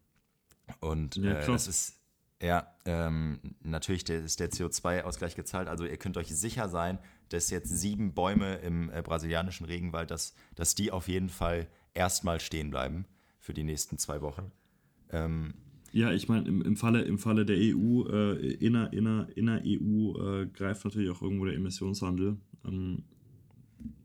und ja, äh, das ist, ja, ähm, natürlich der, ist der CO2-Ausgleich gezahlt. Also ihr könnt euch sicher sein, dass jetzt sieben Bäume im äh, brasilianischen Regenwald, dass, dass die auf jeden Fall erstmal stehen bleiben für die nächsten zwei Wochen. Ähm, ja, ich meine, im, im, Falle, im Falle der EU, äh, inner, inner, inner EU äh, greift natürlich auch irgendwo der Emissionshandel. Ähm,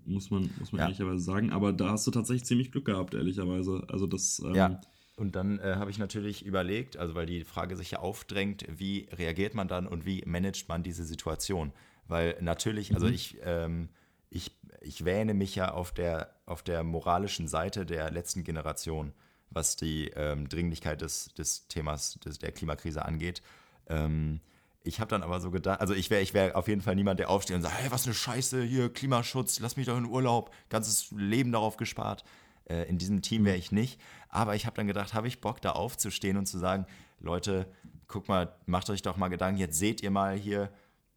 muss man, muss man ja. ehrlicherweise sagen. Aber da hast du tatsächlich ziemlich Glück gehabt, ehrlicherweise. Also das. Ähm, ja. Und dann äh, habe ich natürlich überlegt, also weil die Frage sich ja aufdrängt, wie reagiert man dann und wie managt man diese Situation? Weil natürlich, also mhm. ich, ähm, ich, ich wähne mich ja auf der, auf der moralischen Seite der letzten Generation was die ähm, Dringlichkeit des, des Themas des, der Klimakrise angeht. Ähm, ich habe dann aber so gedacht, also ich wäre ich wär auf jeden Fall niemand, der aufsteht und sagt, hey, was eine Scheiße, hier Klimaschutz, lass mich doch in Urlaub, ganzes Leben darauf gespart. Äh, in diesem Team wäre ich nicht. Aber ich habe dann gedacht, habe ich Bock, da aufzustehen und zu sagen, Leute, guck mal, macht euch doch mal Gedanken, jetzt seht ihr mal hier,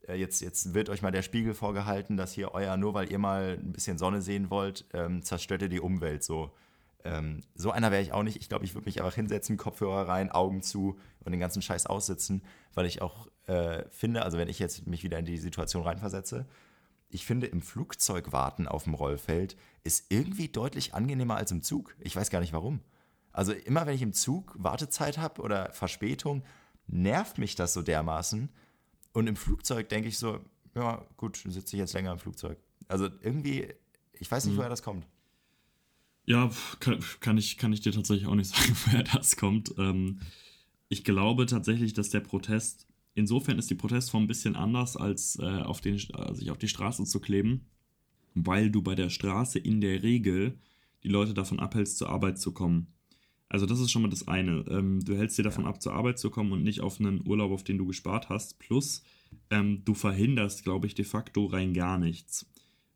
äh, jetzt, jetzt wird euch mal der Spiegel vorgehalten, dass hier euer, nur weil ihr mal ein bisschen Sonne sehen wollt, ähm, zerstört ihr die Umwelt so. Ähm, so einer wäre ich auch nicht. Ich glaube, ich würde mich einfach hinsetzen, Kopfhörer rein, Augen zu und den ganzen Scheiß aussitzen, weil ich auch äh, finde, also wenn ich jetzt mich wieder in die Situation reinversetze, ich finde, im Flugzeug warten auf dem Rollfeld ist irgendwie deutlich angenehmer als im Zug. Ich weiß gar nicht warum. Also immer wenn ich im Zug Wartezeit habe oder Verspätung, nervt mich das so dermaßen. Und im Flugzeug denke ich so, ja gut, sitze ich jetzt länger im Flugzeug. Also irgendwie, ich weiß nicht, mhm. woher das kommt. Ja, kann, kann, ich, kann ich dir tatsächlich auch nicht sagen, woher das kommt. Ähm, ich glaube tatsächlich, dass der Protest, insofern ist die Protestform ein bisschen anders, als äh, auf den, äh, sich auf die Straße zu kleben, weil du bei der Straße in der Regel die Leute davon abhältst, zur Arbeit zu kommen. Also das ist schon mal das eine. Ähm, du hältst dir davon ab, zur Arbeit zu kommen und nicht auf einen Urlaub, auf den du gespart hast. Plus, ähm, du verhinderst, glaube ich, de facto rein gar nichts.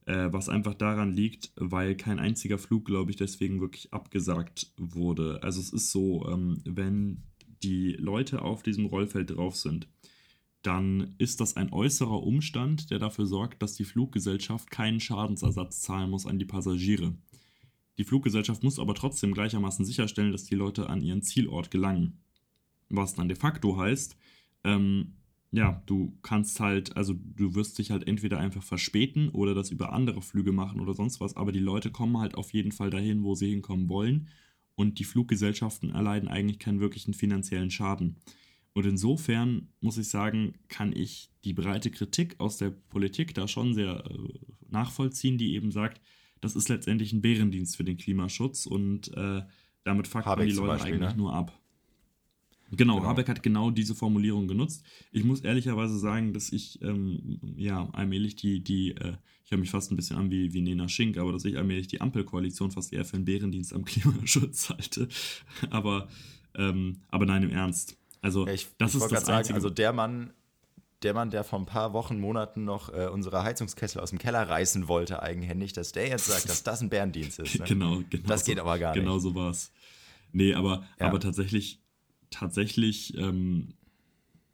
Äh, was einfach daran liegt, weil kein einziger Flug, glaube ich, deswegen wirklich abgesagt wurde. Also es ist so, ähm, wenn die Leute auf diesem Rollfeld drauf sind, dann ist das ein äußerer Umstand, der dafür sorgt, dass die Fluggesellschaft keinen Schadensersatz zahlen muss an die Passagiere. Die Fluggesellschaft muss aber trotzdem gleichermaßen sicherstellen, dass die Leute an ihren Zielort gelangen. Was dann de facto heißt, ähm, ja, du kannst halt, also du wirst dich halt entweder einfach verspäten oder das über andere Flüge machen oder sonst was, aber die Leute kommen halt auf jeden Fall dahin, wo sie hinkommen wollen und die Fluggesellschaften erleiden eigentlich keinen wirklichen finanziellen Schaden. Und insofern muss ich sagen, kann ich die breite Kritik aus der Politik da schon sehr äh, nachvollziehen, die eben sagt, das ist letztendlich ein Bärendienst für den Klimaschutz und äh, damit fuckt man die Leute Beispiel, eigentlich ne? nur ab. Genau, genau, Habeck hat genau diese Formulierung genutzt. Ich muss ehrlicherweise sagen, dass ich ähm, ja allmählich die, die äh, ich höre mich fast ein bisschen an wie, wie Nena Schink, aber dass ich allmählich die Ampelkoalition fast eher für einen Bärendienst am Klimaschutz halte. aber, ähm, aber nein, im Ernst. Also, ich, das ich ist das sagen, Also der Mann, der Mann, der vor ein paar Wochen, Monaten noch äh, unsere Heizungskessel aus dem Keller reißen wollte, eigenhändig, dass der jetzt sagt, dass das ein Bärendienst ist. Ne? genau, genau. Das geht aber gar genau nicht. Genau so war es. Nee, aber, ja. aber tatsächlich tatsächlich ähm,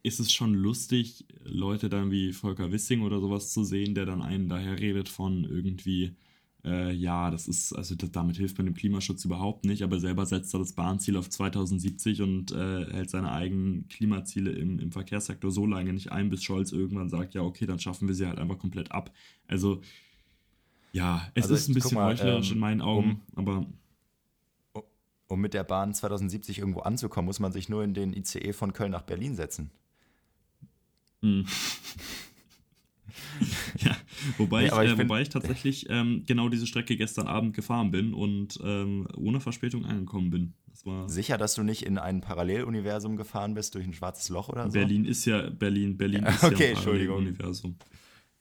ist es schon lustig, Leute dann wie Volker Wissing oder sowas zu sehen, der dann einen daher redet von irgendwie, äh, ja, das ist, also das, damit hilft man dem Klimaschutz überhaupt nicht, aber selber setzt er das Bahnziel auf 2070 und äh, hält seine eigenen Klimaziele im, im Verkehrssektor so lange nicht ein, bis Scholz irgendwann sagt, ja, okay, dann schaffen wir sie halt einfach komplett ab. Also, ja, es also ist ein bisschen mal, heuchlerisch ähm, in meinen Augen, um, aber um mit der Bahn 2070 irgendwo anzukommen, muss man sich nur in den ICE von Köln nach Berlin setzen. Hm. ja, wobei, nee, ich, äh, wobei ich tatsächlich ähm, genau diese Strecke gestern Abend gefahren bin und ähm, ohne Verspätung angekommen bin. Das war Sicher, dass du nicht in ein Paralleluniversum gefahren bist durch ein schwarzes Loch oder so? Berlin ist ja Berlin, Berlin ist okay, ja ein Paralleluniversum.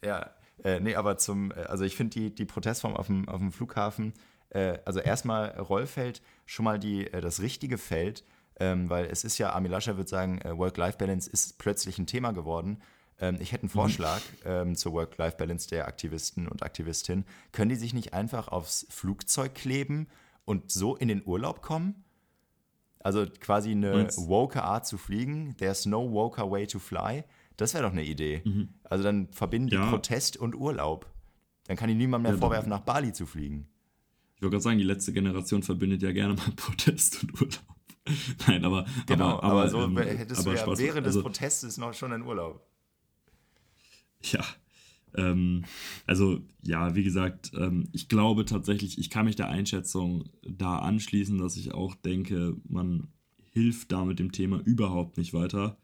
Ja, äh, nee, aber zum, äh, also ich finde die, die Protestform auf dem, auf dem Flughafen, äh, also erstmal Rollfeld, schon mal die, äh, das richtige Feld, ähm, weil es ist ja, Armin Lascher würde sagen, äh, Work-Life-Balance ist plötzlich ein Thema geworden. Ähm, ich hätte einen mhm. Vorschlag ähm, zur Work-Life-Balance der Aktivisten und Aktivistinnen. Können die sich nicht einfach aufs Flugzeug kleben und so in den Urlaub kommen? Also quasi eine woke Art zu fliegen. There's no woker way to fly. Das wäre doch eine Idee. Mhm. Also dann verbinden die ja. Protest und Urlaub. Dann kann ich niemand mehr ja, vorwerfen, nach Bali zu fliegen. Ich wollte gerade sagen, die letzte Generation verbindet ja gerne mal Protest und Urlaub. Nein, aber. Genau, aber, aber, aber so ähm, hättest aber du ja Spaß, während also, des Protestes noch schon einen Urlaub. Ja. Ähm, also, ja, wie gesagt, ähm, ich glaube tatsächlich, ich kann mich der Einschätzung da anschließen, dass ich auch denke, man hilft da mit dem Thema überhaupt nicht weiter.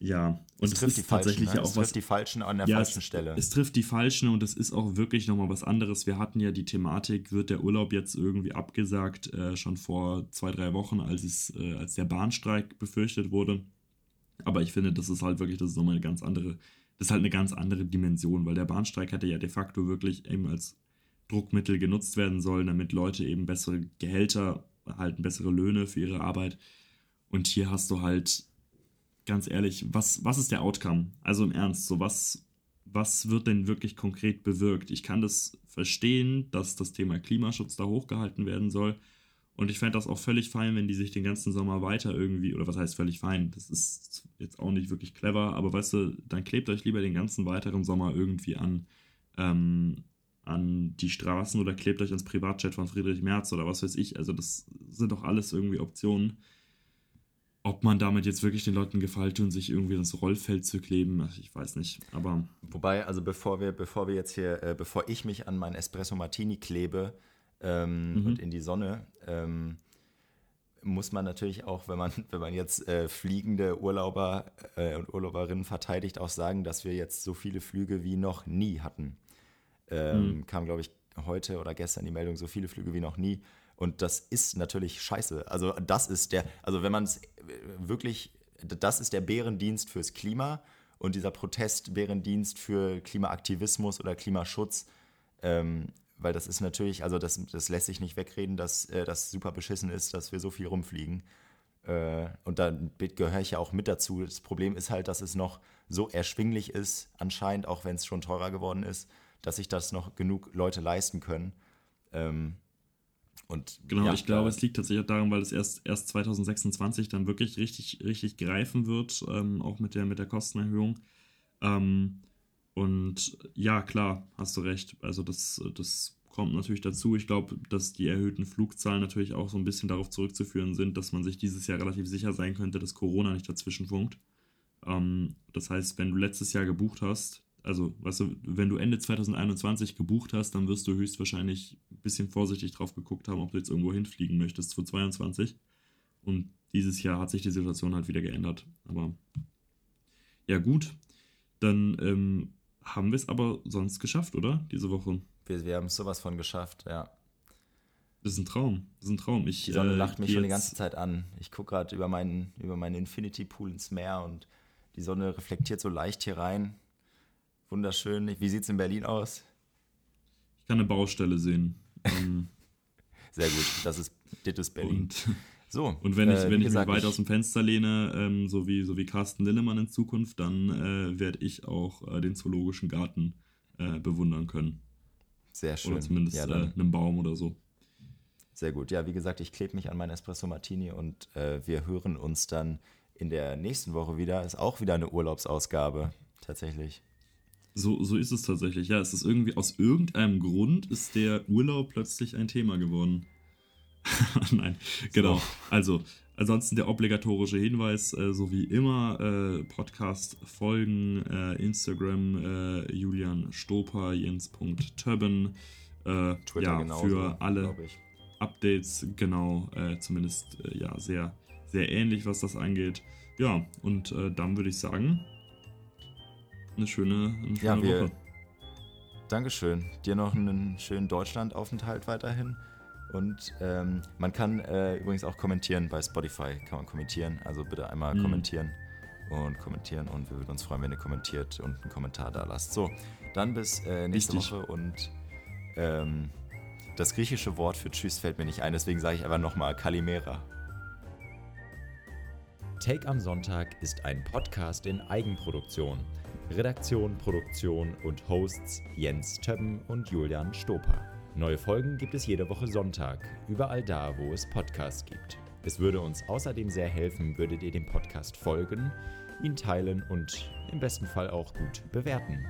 Ja, und es, trifft ist tatsächlich Falschen, ne? auch es was. trifft die Falschen an der ja, falschen es, Stelle. Es trifft die Falschen und es ist auch wirklich nochmal was anderes. Wir hatten ja die Thematik, wird der Urlaub jetzt irgendwie abgesagt, äh, schon vor zwei, drei Wochen, als, es, äh, als der Bahnstreik befürchtet wurde. Aber ich finde, das ist halt wirklich, das ist nochmal eine ganz andere, das ist halt eine ganz andere Dimension, weil der Bahnstreik hätte ja de facto wirklich eben als Druckmittel genutzt werden sollen, damit Leute eben bessere Gehälter erhalten, bessere Löhne für ihre Arbeit. Und hier hast du halt ganz ehrlich, was, was ist der Outcome? Also im Ernst, so was, was wird denn wirklich konkret bewirkt? Ich kann das verstehen, dass das Thema Klimaschutz da hochgehalten werden soll. Und ich fände das auch völlig fein, wenn die sich den ganzen Sommer weiter irgendwie, oder was heißt völlig fein? Das ist jetzt auch nicht wirklich clever, aber weißt du, dann klebt euch lieber den ganzen weiteren Sommer irgendwie an, ähm, an die Straßen oder klebt euch ans Privatjet von Friedrich Merz oder was weiß ich. Also das sind doch alles irgendwie Optionen ob man damit jetzt wirklich den Leuten gefällt und sich irgendwie ins Rollfeld zu kleben, ich weiß nicht. Aber wobei, also bevor wir, bevor wir jetzt hier, äh, bevor ich mich an meinen Espresso Martini klebe ähm, mhm. und in die Sonne, ähm, muss man natürlich auch, wenn man, wenn man jetzt äh, fliegende Urlauber äh, und Urlauberinnen verteidigt, auch sagen, dass wir jetzt so viele Flüge wie noch nie hatten. Ähm, mhm. Kam, glaube ich, heute oder gestern die Meldung, so viele Flüge wie noch nie. Und das ist natürlich scheiße. Also das ist der, also wenn man es wirklich, das ist der Bärendienst fürs Klima und dieser Protest Bärendienst für Klimaaktivismus oder Klimaschutz ähm, weil das ist natürlich, also das, das lässt sich nicht wegreden, dass äh, das super beschissen ist, dass wir so viel rumfliegen. Äh, und da gehöre ich ja auch mit dazu. Das Problem ist halt, dass es noch so erschwinglich ist, anscheinend, auch wenn es schon teurer geworden ist, dass sich das noch genug Leute leisten können. Ähm, und, genau, ja, ich glaube, es liegt tatsächlich auch daran, weil es erst, erst 2026 dann wirklich richtig, richtig greifen wird, ähm, auch mit der, mit der Kostenerhöhung. Ähm, und ja, klar, hast du recht. Also das, das kommt natürlich dazu. Ich glaube, dass die erhöhten Flugzahlen natürlich auch so ein bisschen darauf zurückzuführen sind, dass man sich dieses Jahr relativ sicher sein könnte, dass Corona nicht dazwischen funkt. Ähm, das heißt, wenn du letztes Jahr gebucht hast, also weißt du, wenn du Ende 2021 gebucht hast, dann wirst du höchstwahrscheinlich ein bisschen vorsichtig drauf geguckt haben, ob du jetzt irgendwo hinfliegen möchtest für 22. Und dieses Jahr hat sich die Situation halt wieder geändert. Aber ja, gut. Dann ähm, haben wir es aber sonst geschafft, oder? Diese Woche. Wir, wir haben es sowas von geschafft, ja. Das ist ein Traum. Das ist ein Traum. Ich, die Sonne äh, lacht mich schon die ganze Zeit an. Ich gucke gerade über meinen, über meinen Infinity Pool ins Meer und die Sonne reflektiert so leicht hier rein. Wunderschön. Wie sieht es in Berlin aus? Ich kann eine Baustelle sehen. Ähm, Sehr gut. Das ist, ist Berlin. Und so, und wenn ich, äh, wenn ich gesagt, mich weit aus dem Fenster lehne, ähm, so, wie, so wie Carsten Lillemann in Zukunft, dann äh, werde ich auch äh, den Zoologischen Garten äh, bewundern können. Sehr schön. Oder zumindest ja, äh, einen Baum oder so. Sehr gut. Ja, wie gesagt, ich klebe mich an meinen Espresso Martini und äh, wir hören uns dann in der nächsten Woche wieder. Ist auch wieder eine Urlaubsausgabe, tatsächlich. So, so ist es tatsächlich. Ja, es ist irgendwie, aus irgendeinem Grund ist der Urlaub plötzlich ein Thema geworden. Nein, genau. Also, ansonsten der obligatorische Hinweis, äh, so wie immer, äh, Podcast folgen, äh, Instagram, äh, Julian Stoper, Jens.többen. Äh, Twitter ja, genauso, für alle Updates, genau, äh, zumindest ja, sehr, sehr ähnlich, was das angeht. Ja, und dann würde ich sagen, eine schöne, eine schöne ja, wir, Woche. Dankeschön. Dir noch einen schönen Deutschlandaufenthalt weiterhin. Und ähm, man kann äh, übrigens auch kommentieren bei Spotify, kann man kommentieren. Also bitte einmal mhm. kommentieren und kommentieren und wir würden uns freuen, wenn ihr kommentiert und einen Kommentar da lasst. So, dann bis äh, nächste Wichtig. Woche und ähm, das griechische Wort für Tschüss fällt mir nicht ein, deswegen sage ich einfach nochmal Kalimera. Take am Sonntag ist ein Podcast in Eigenproduktion. Redaktion, Produktion und Hosts Jens Többen und Julian Stoper. Neue Folgen gibt es jede Woche Sonntag, überall da, wo es Podcasts gibt. Es würde uns außerdem sehr helfen, würdet ihr dem Podcast folgen, ihn teilen und im besten Fall auch gut bewerten.